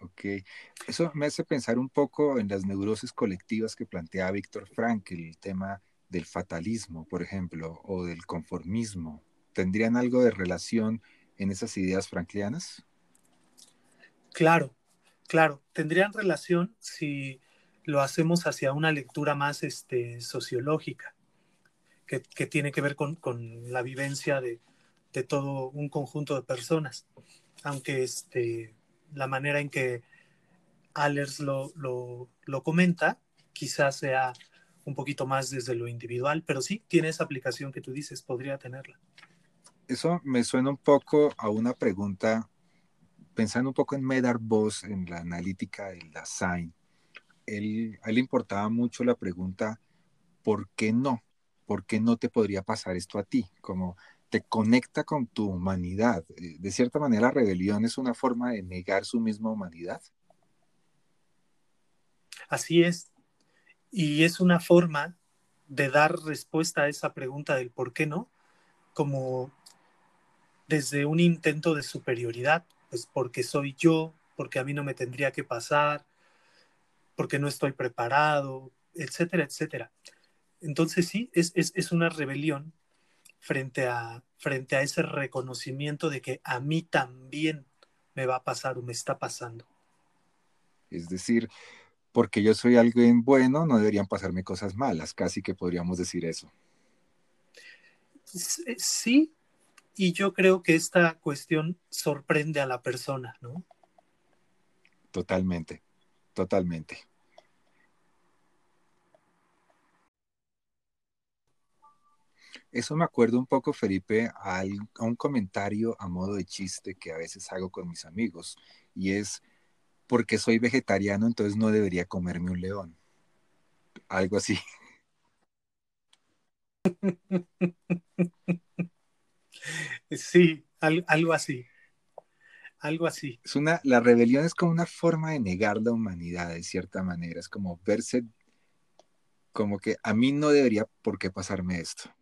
Ok, eso me hace pensar un poco en las neurosis colectivas que plantea Víctor Frankl, el tema del fatalismo, por ejemplo, o del conformismo. ¿Tendrían algo de relación en esas ideas franklianas? Claro, claro, tendrían relación si lo hacemos hacia una lectura más este, sociológica, que, tiene que ver con, la vivencia de, todo un conjunto de personas. Aunque este, la manera en que Allers lo, lo, comenta quizás sea un poquito más desde lo individual, pero sí tiene esa aplicación que tú dices, podría tenerla. Eso me suena un poco a una pregunta pensando un poco en Medar Voss, en la analítica del Dasein, él, a él le importaba mucho la pregunta, ¿por qué no? ¿Por qué no te podría pasar esto a ti? Como te conecta con tu humanidad. Eh, de cierta manera, la rebelión es una forma de negar su misma humanidad. Así es. Y es una forma de dar respuesta a esa pregunta del por qué no, como desde un intento de superioridad, pues porque soy yo, porque a mí no me tendría que pasar, porque no estoy preparado, etcétera, etcétera. Entonces sí, es, es, una rebelión frente a, frente a ese reconocimiento de que a mí también me va a pasar o me está pasando. Es decir, porque yo soy alguien bueno, no deberían pasarme cosas malas, casi que podríamos decir eso. Sí, y yo creo que esta cuestión sorprende a la persona, ¿no? Totalmente, totalmente. Eso me acuerdo un poco, Felipe, a, un comentario a modo de chiste que a veces hago con mis amigos, y es, porque soy vegetariano, entonces no debería comerme un león. Algo así. *laughs* *laughs* Sí, algo así. Algo así. Es una, la rebelión es como una forma de negar la humanidad, de cierta manera. Es como verse como que a mí no debería por qué pasarme esto.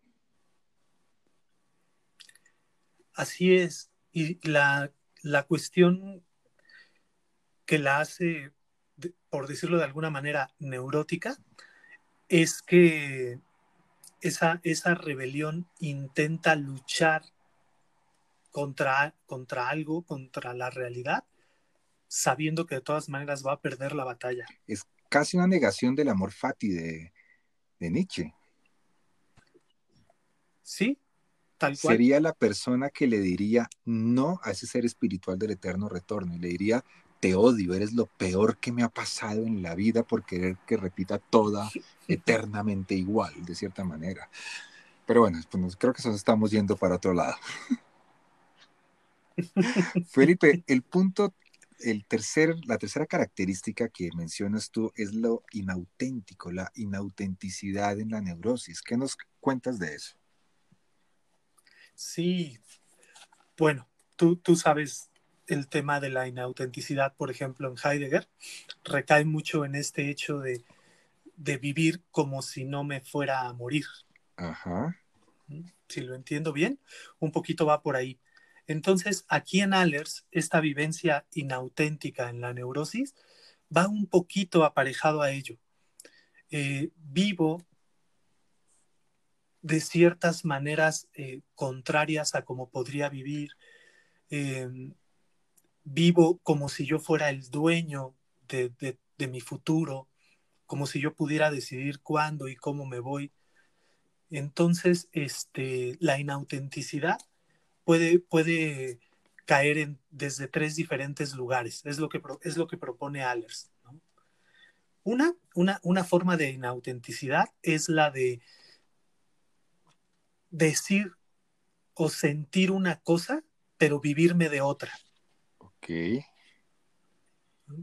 Así es. Y la, la cuestión que la hace, por decirlo de alguna manera, neurótica, es que esa, esa rebelión intenta luchar contra, contra algo, contra la realidad, sabiendo que de todas maneras va a perder la batalla. Es casi una negación del amor fati de, de Nietzsche. Sí, tal cual. Sería la persona que le diría no a ese ser espiritual del eterno retorno y le diría, te odio, eres lo peor que me ha pasado en la vida por querer que repita toda *laughs* eternamente igual, de cierta manera. Pero bueno, pues creo que nos estamos yendo para otro lado. *laughs* *laughs* Felipe, el punto, el tercer, la tercera característica que mencionas tú es lo inauténtico, la inautenticidad en la neurosis. ¿Qué nos cuentas de eso? Sí, bueno, tú, tú sabes el tema de la inautenticidad, por ejemplo, en Heidegger, recae mucho en este hecho de, vivir como si no me fuera a morir. Ajá. ¿Mm? Si lo entiendo bien, un poquito va por ahí. Entonces, aquí en Allers, esta vivencia inauténtica en la neurosis va un poquito aparejado a ello. Eh, vivo de ciertas maneras eh, contrarias a como podría vivir. Em, vivo como si yo fuera el dueño de, mi futuro, como si yo pudiera decidir cuándo y cómo me voy. Entonces, este, la inautenticidad puede, puede caer en, desde tres diferentes lugares. Es lo que, es lo que propone Allers. Una, una, una forma de inautenticidad es la de decir o sentir una cosa, pero vivirme de otra.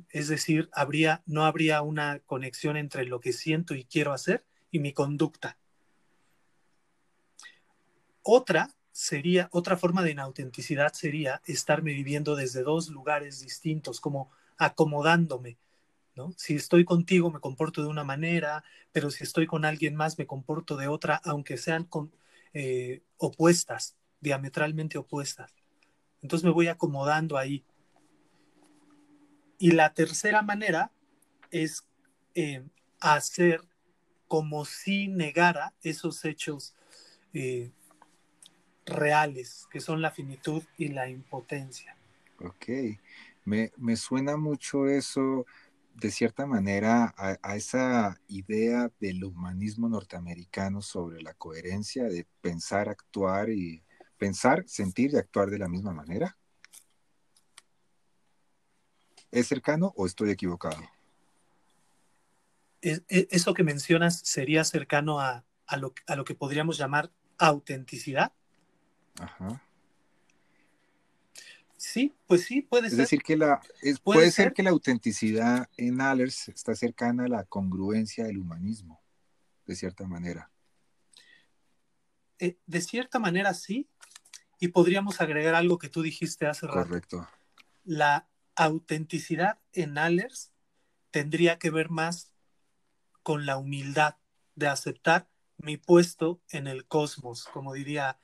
Es decir, habría, no habría una conexión entre lo que siento y quiero hacer y mi conducta. Otra sería, otra forma de inautenticidad sería estarme viviendo desde dos lugares distintos, como acomodándome. ¿no? Si estoy contigo me comporto de una manera, pero si estoy con alguien más me comporto de otra, aunque sean eh, opuestas, diametralmente opuestas. Entonces me voy acomodando ahí. Y la tercera manera es eh, hacer como si negara esos hechos eh, reales, que son la finitud y la impotencia. Ok, me, suena mucho eso, de cierta manera, a, a, esa idea del humanismo norteamericano sobre la coherencia de pensar, actuar y pensar, sentir y actuar de la misma manera. ¿Es cercano o estoy equivocado? eso que mencionas sería cercano a, lo, que podríamos llamar autenticidad. Ajá. Sí, pues sí, puede ser. Es decir, que la, puede, ser? que la autenticidad en Allers está cercana a la congruencia del humanismo, de cierta manera. Eh, de cierta manera sí, y podríamos agregar algo que tú dijiste hace rato. Correcto. La autenticidad en Allers tendría que ver más con la humildad de aceptar mi puesto en el cosmos, como diría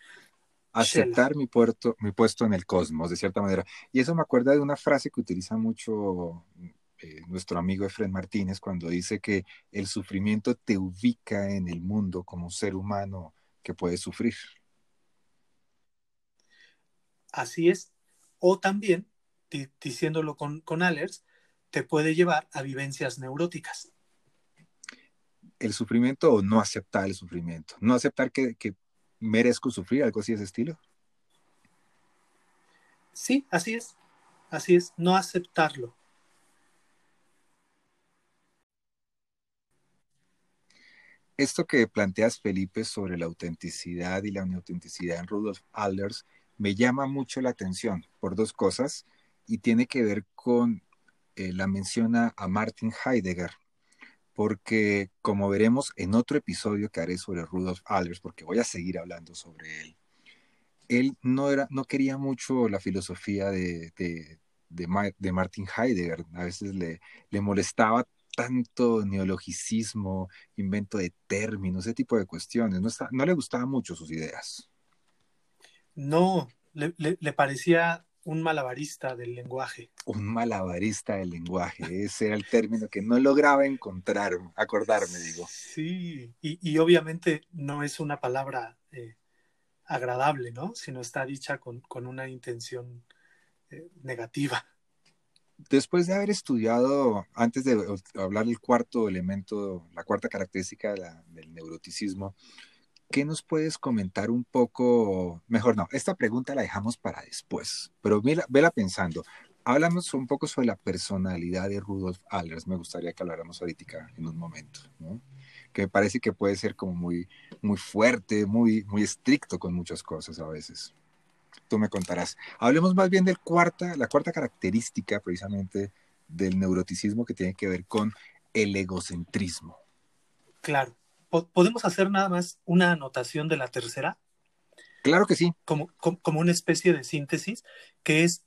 aceptar mi, puerto, mi puesto en el cosmos, de cierta manera. Y eso me acuerda de una frase que utiliza mucho eh, nuestro amigo Efren Martínez cuando dice que el sufrimiento te ubica en el mundo como un ser humano que puede sufrir. Así es. O también, diciéndolo con, con Allers, te puede llevar a vivencias neuróticas. El sufrimiento o no aceptar el sufrimiento. No aceptar que, que merezco sufrir, algo así de ese estilo. Sí, así es. Así es, no aceptarlo. Esto que planteas, Felipe, sobre la autenticidad y la inautenticidad en Rudolf Alders me llama mucho la atención por dos cosas y tiene que ver con eh, la mención a Martin Heidegger porque como veremos en otro episodio que haré sobre Rudolf Alders, porque voy a seguir hablando sobre él, él no, era, no quería mucho la filosofía de, de, Martin Heidegger, a veces le, le molestaba tanto neologicismo, invento de términos, ese tipo de cuestiones, no, no le gustaban mucho sus ideas. No, le parecía un malabarista del lenguaje. Un malabarista del lenguaje, ese era el término que no lograba encontrar, acordarme, digo. Sí, y, obviamente no es una palabra eh, agradable, ¿no? Sino está dicha con, una intención eh, negativa. Después de haber estudiado, antes de hablar del cuarto elemento, la cuarta característica del neuroticismo, ¿qué nos puedes comentar un poco? Mejor no, esta pregunta la dejamos para después, pero vela, pensando. Hablamos un poco sobre la personalidad de Rudolf Allers, me gustaría que habláramos ahorita en un momento, ¿no? que me parece que puede ser como muy, muy fuerte, muy, muy estricto con muchas cosas a veces. Tú me contarás. Hablemos más bien de cuarta, la cuarta característica precisamente del neuroticismo que tiene que ver con el egocentrismo. Claro. ¿Podemos hacer nada más una anotación de la tercera? Claro que sí. Como, como, una especie de síntesis, que es,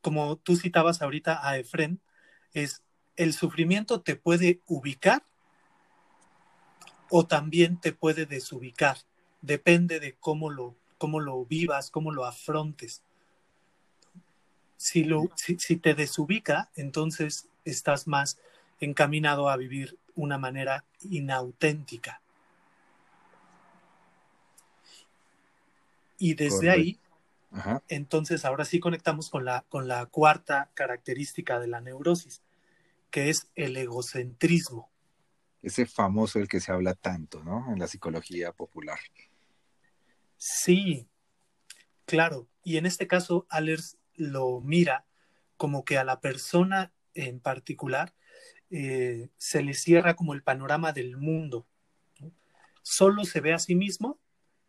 como tú citabas ahorita a Efren, es el sufrimiento te puede ubicar o también te puede desubicar. Depende de cómo lo, cómo lo vivas, cómo lo afrontes. Si, lo, si, si te desubica, entonces estás más encaminado a vivir una manera inauténtica. Y desde ahí, entonces ahora sí conectamos con la, con la cuarta característica de la neurosis, que es el egocentrismo. Ese famoso del que se habla tanto, ¿no? En la psicología popular. Sí, claro. Y en este caso, Allers lo mira como que a la persona en particular eh, se le cierra como el panorama del mundo. Solo se ve a sí mismo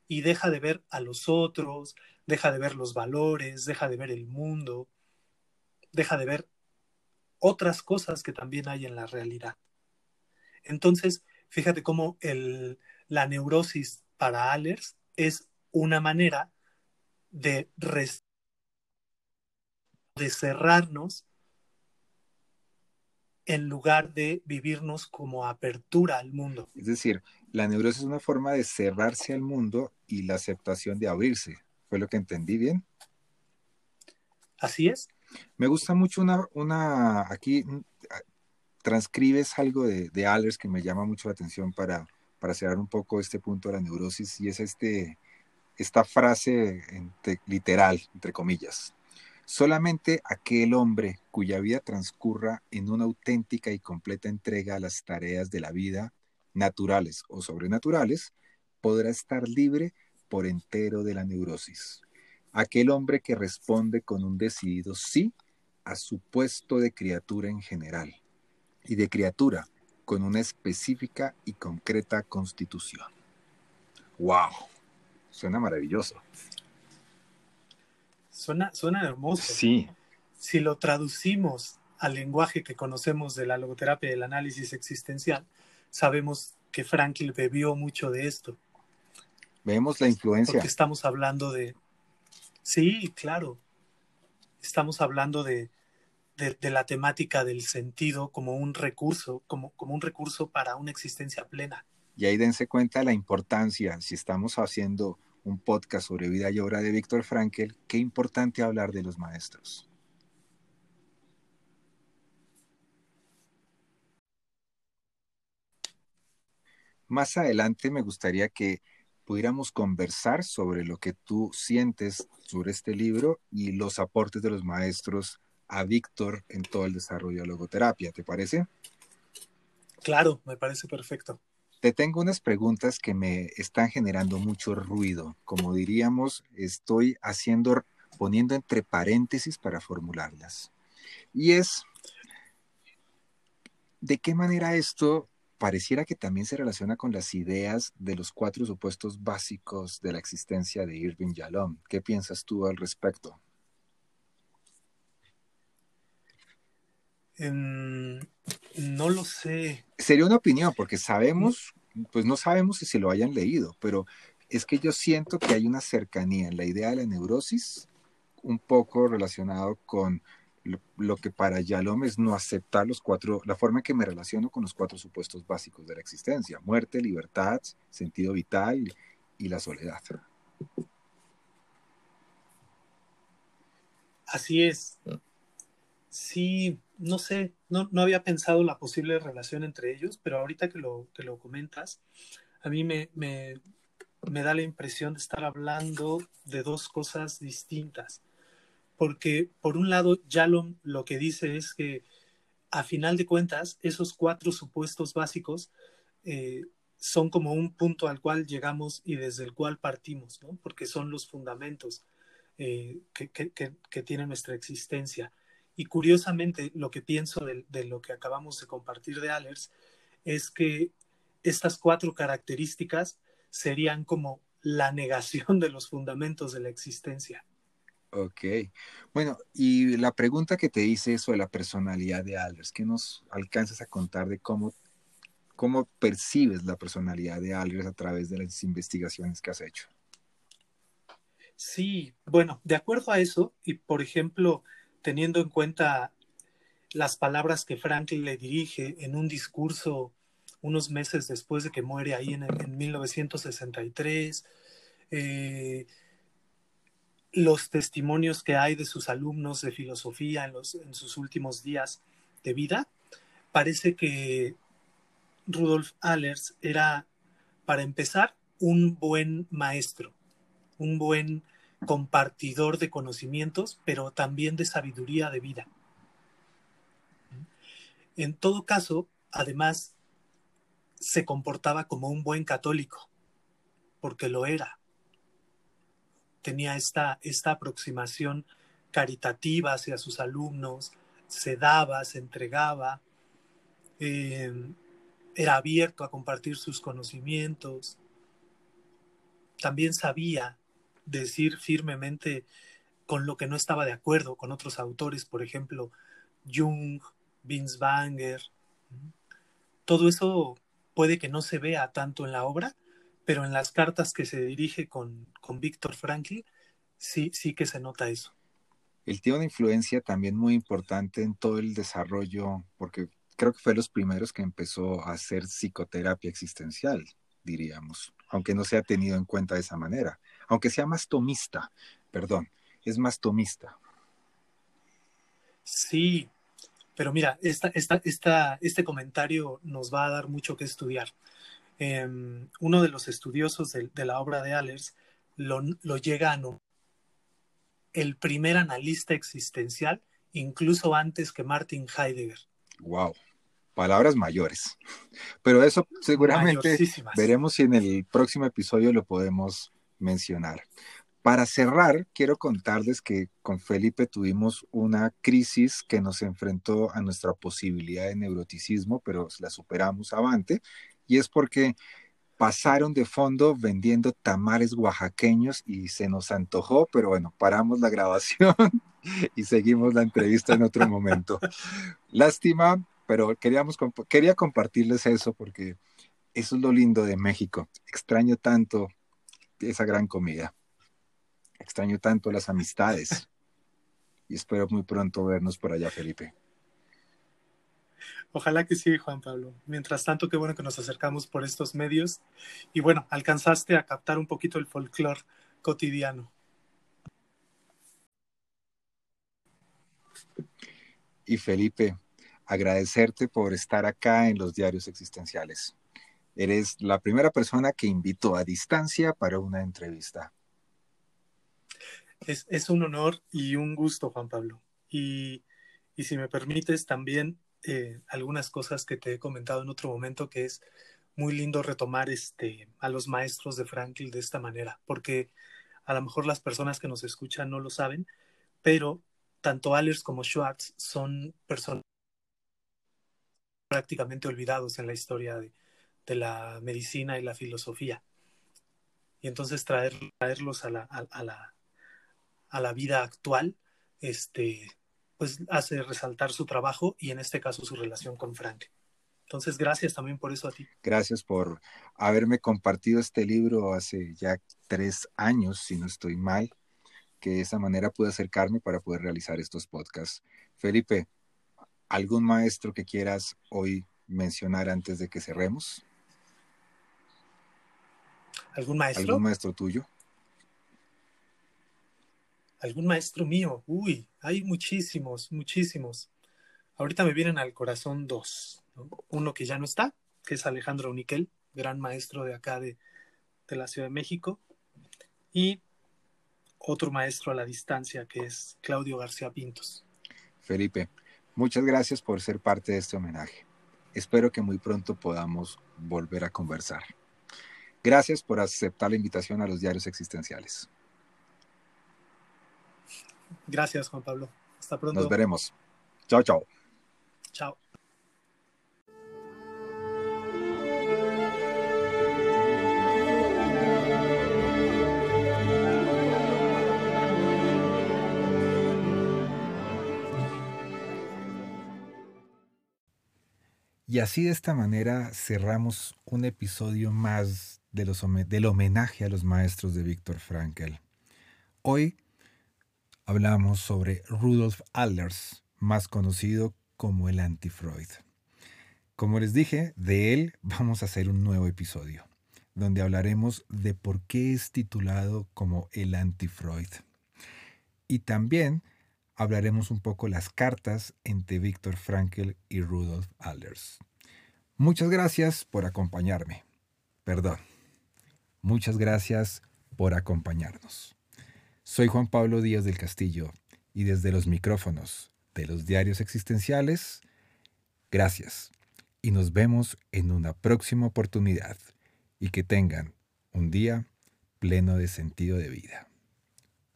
y deja de ver a los otros, deja de ver los valores, deja de ver el mundo, deja de ver otras cosas que también hay en la realidad. Entonces, fíjate cómo el, la neurosis para Allers es una manera de, de cerrarnos en lugar de vivirnos como apertura al mundo. Es decir, la neurosis es una forma de cerrarse al mundo y la aceptación de abrirse. ¿Fue lo que entendí bien? Así es. Me gusta mucho una, una aquí mm, transcribes algo de, de Allers que me llama mucho la atención para, para cerrar un poco este punto de la neurosis y es este, esta frase literal, entre comillas. Solamente aquel hombre cuya vida transcurra en una auténtica y completa entrega a las tareas de la vida naturales o sobrenaturales, podrá estar libre por entero de la neurosis. Aquel hombre que responde con un decidido sí a su puesto de criatura en general y de criatura con una específica y concreta constitución. ¡Wow! Suena maravilloso. Suena, suena hermoso. Sí. Si lo traducimos al lenguaje que conocemos de la logoterapia y del análisis existencial, sabemos que Frankl bebió mucho de esto. Vemos la influencia. Porque estamos hablando de... Sí, claro. Estamos hablando de, de, la temática del sentido como un recurso, como, como un recurso para una existencia plena. Y ahí dense cuenta de la importancia, si estamos haciendo un podcast sobre vida y obra de Víctor Frankel, qué importante hablar de los maestros. Más adelante me gustaría que pudiéramos conversar sobre lo que tú sientes sobre este libro y los aportes de los maestros a Víctor en todo el desarrollo de logoterapia, ¿te parece? Claro, me parece perfecto. Te tengo unas preguntas que me están generando mucho ruido. Como diríamos, estoy haciendo, poniendo entre paréntesis para formularlas. Y es, ¿de qué manera esto pareciera que también se relaciona con las ideas de los cuatro supuestos básicos de la existencia de Irving Yalom? ¿Qué piensas tú al respecto? No lo sé. Sería una opinión, porque sabemos, pues no sabemos si se lo hayan leído, pero es que yo siento que hay una cercanía en la idea de la neurosis, un poco relacionado con lo, que para Yalom es no aceptar los cuatro, la forma en que me relaciono con los cuatro supuestos básicos de la existencia, muerte, libertad, sentido vital y la soledad. Así es. Sí, no sé, no, no, había pensado la posible relación entre ellos, pero ahorita que lo, que lo comentas, a mí me, me, me da la impresión de estar hablando de dos cosas distintas. Porque por un lado, Yalom lo que dice es que a final de cuentas, esos cuatro supuestos básicos eh, son como un punto al cual llegamos y desde el cual partimos, ¿no? porque son los fundamentos eh, que, que, que, tiene nuestra existencia. Y curiosamente, lo que pienso de, lo que acabamos de compartir de Allers es que estas cuatro características serían como la negación de los fundamentos de la existencia. Ok. Bueno, y la pregunta que te hice sobre la personalidad de Allers, ¿qué nos alcanzas a contar de cómo, cómo percibes la personalidad de Allers a través de las investigaciones que has hecho? Sí, bueno, de acuerdo a eso, y por ejemplo, teniendo en cuenta las palabras que Franklin le dirige en un discurso unos meses después de que muere ahí en, en 1963, eh, los testimonios que hay de sus alumnos de filosofía en, en sus últimos días de vida, parece que Rudolf Allers era, para empezar, un buen maestro, un buen compartidor de conocimientos, pero también de sabiduría de vida. En todo caso, además, se comportaba como un buen católico, porque lo era. Tenía esta, esta aproximación caritativa hacia sus alumnos, se daba, se entregaba, eh, era abierto a compartir sus conocimientos, también sabía decir firmemente con lo que no estaba de acuerdo con otros autores, por ejemplo, Jung, Binswanger. Todo eso puede que no se vea tanto en la obra, pero en las cartas que se dirige con, con Víctor Frankl, sí, sí que se nota eso. Él tiene una influencia también muy importante en todo el desarrollo, porque creo que fue los primeros que empezó a hacer psicoterapia existencial, diríamos, aunque no se ha tenido en cuenta de esa manera aunque sea más tomista, perdón, es más tomista. Sí, pero mira, esta, esta, esta, este comentario nos va a dar mucho que estudiar. Em, uno de los estudiosos de, la obra de Allers lo, lo llega a no, el primer analista existencial, incluso antes que Martin Heidegger. Wow, palabras mayores. Pero eso seguramente veremos si en el próximo episodio lo podemos mencionar. Para cerrar, quiero contarles que con Felipe tuvimos una crisis que nos enfrentó a nuestra posibilidad de neuroticismo, pero la superamos avante, y es porque pasaron de fondo vendiendo tamales oaxaqueños y se nos antojó, pero bueno, paramos la grabación *laughs* y seguimos la entrevista en otro momento. Lástima, pero queríamos, quería compartirles eso porque eso es lo lindo de México. Extraño tanto esa gran comida. Extraño tanto las amistades *laughs* y espero muy pronto vernos por allá, Felipe. Ojalá que sí, Juan Pablo. Mientras tanto, qué bueno que nos acercamos por estos medios y bueno, alcanzaste a captar un poquito el folclore cotidiano. Y Felipe, agradecerte por estar acá en los diarios existenciales. Eres la primera persona que invito a distancia para una entrevista. Es, es un honor y un gusto, Juan Pablo. Y, y si me permites, también eh, algunas cosas que te he comentado en otro momento, que es muy lindo retomar este, a los maestros de Frankl de esta manera, porque a lo mejor las personas que nos escuchan no lo saben, pero tanto Allers como Schwartz son personas prácticamente olvidados en la historia de, de, la medicina y la filosofía. Y entonces traer, traerlos a la, a, la, a la vida actual este, pues hace resaltar su trabajo y en este caso su relación con Frank. Entonces, gracias también por eso a ti. Gracias por haberme compartido este libro hace ya tres años, si no estoy mal, que de esa manera pude acercarme para poder realizar estos podcasts. Felipe, ¿algún maestro que quieras hoy mencionar antes de que cerremos? ¿Algún maestro? ¿Algún maestro tuyo? algún maestro mío. Uy, hay muchísimos, muchísimos. Ahorita me vienen al corazón dos. ¿no? Uno que ya no está, que es Alejandro Uniquel, gran maestro de acá de, de la Ciudad de México. Y otro maestro a la distancia, que es Claudio García Pintos. Felipe, muchas gracias por ser parte de este homenaje. Espero que muy pronto podamos volver a conversar. Gracias por aceptar la invitación a los diarios existenciales. Gracias, Juan Pablo. Hasta pronto. Nos veremos. Chao, chao. Chao. Y así de esta manera cerramos un episodio más del homenaje a los maestros de Víctor Frankl. Hoy hablamos sobre Rudolf Allers, más conocido como el anti-Freud. Como les dije, de él vamos a hacer un nuevo episodio, donde hablaremos de por qué es titulado como el anti-Freud. Y también hablaremos un poco las cartas entre Viktor Frankl y Rudolf Allers. Muchas gracias por acompañarme. Perdón. Muchas gracias por acompañarnos. Soy Juan Pablo Díaz del Castillo y desde los micrófonos de los diarios existenciales, gracias y nos vemos en una próxima oportunidad y que tengan un día pleno de sentido de vida.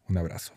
Un abrazo.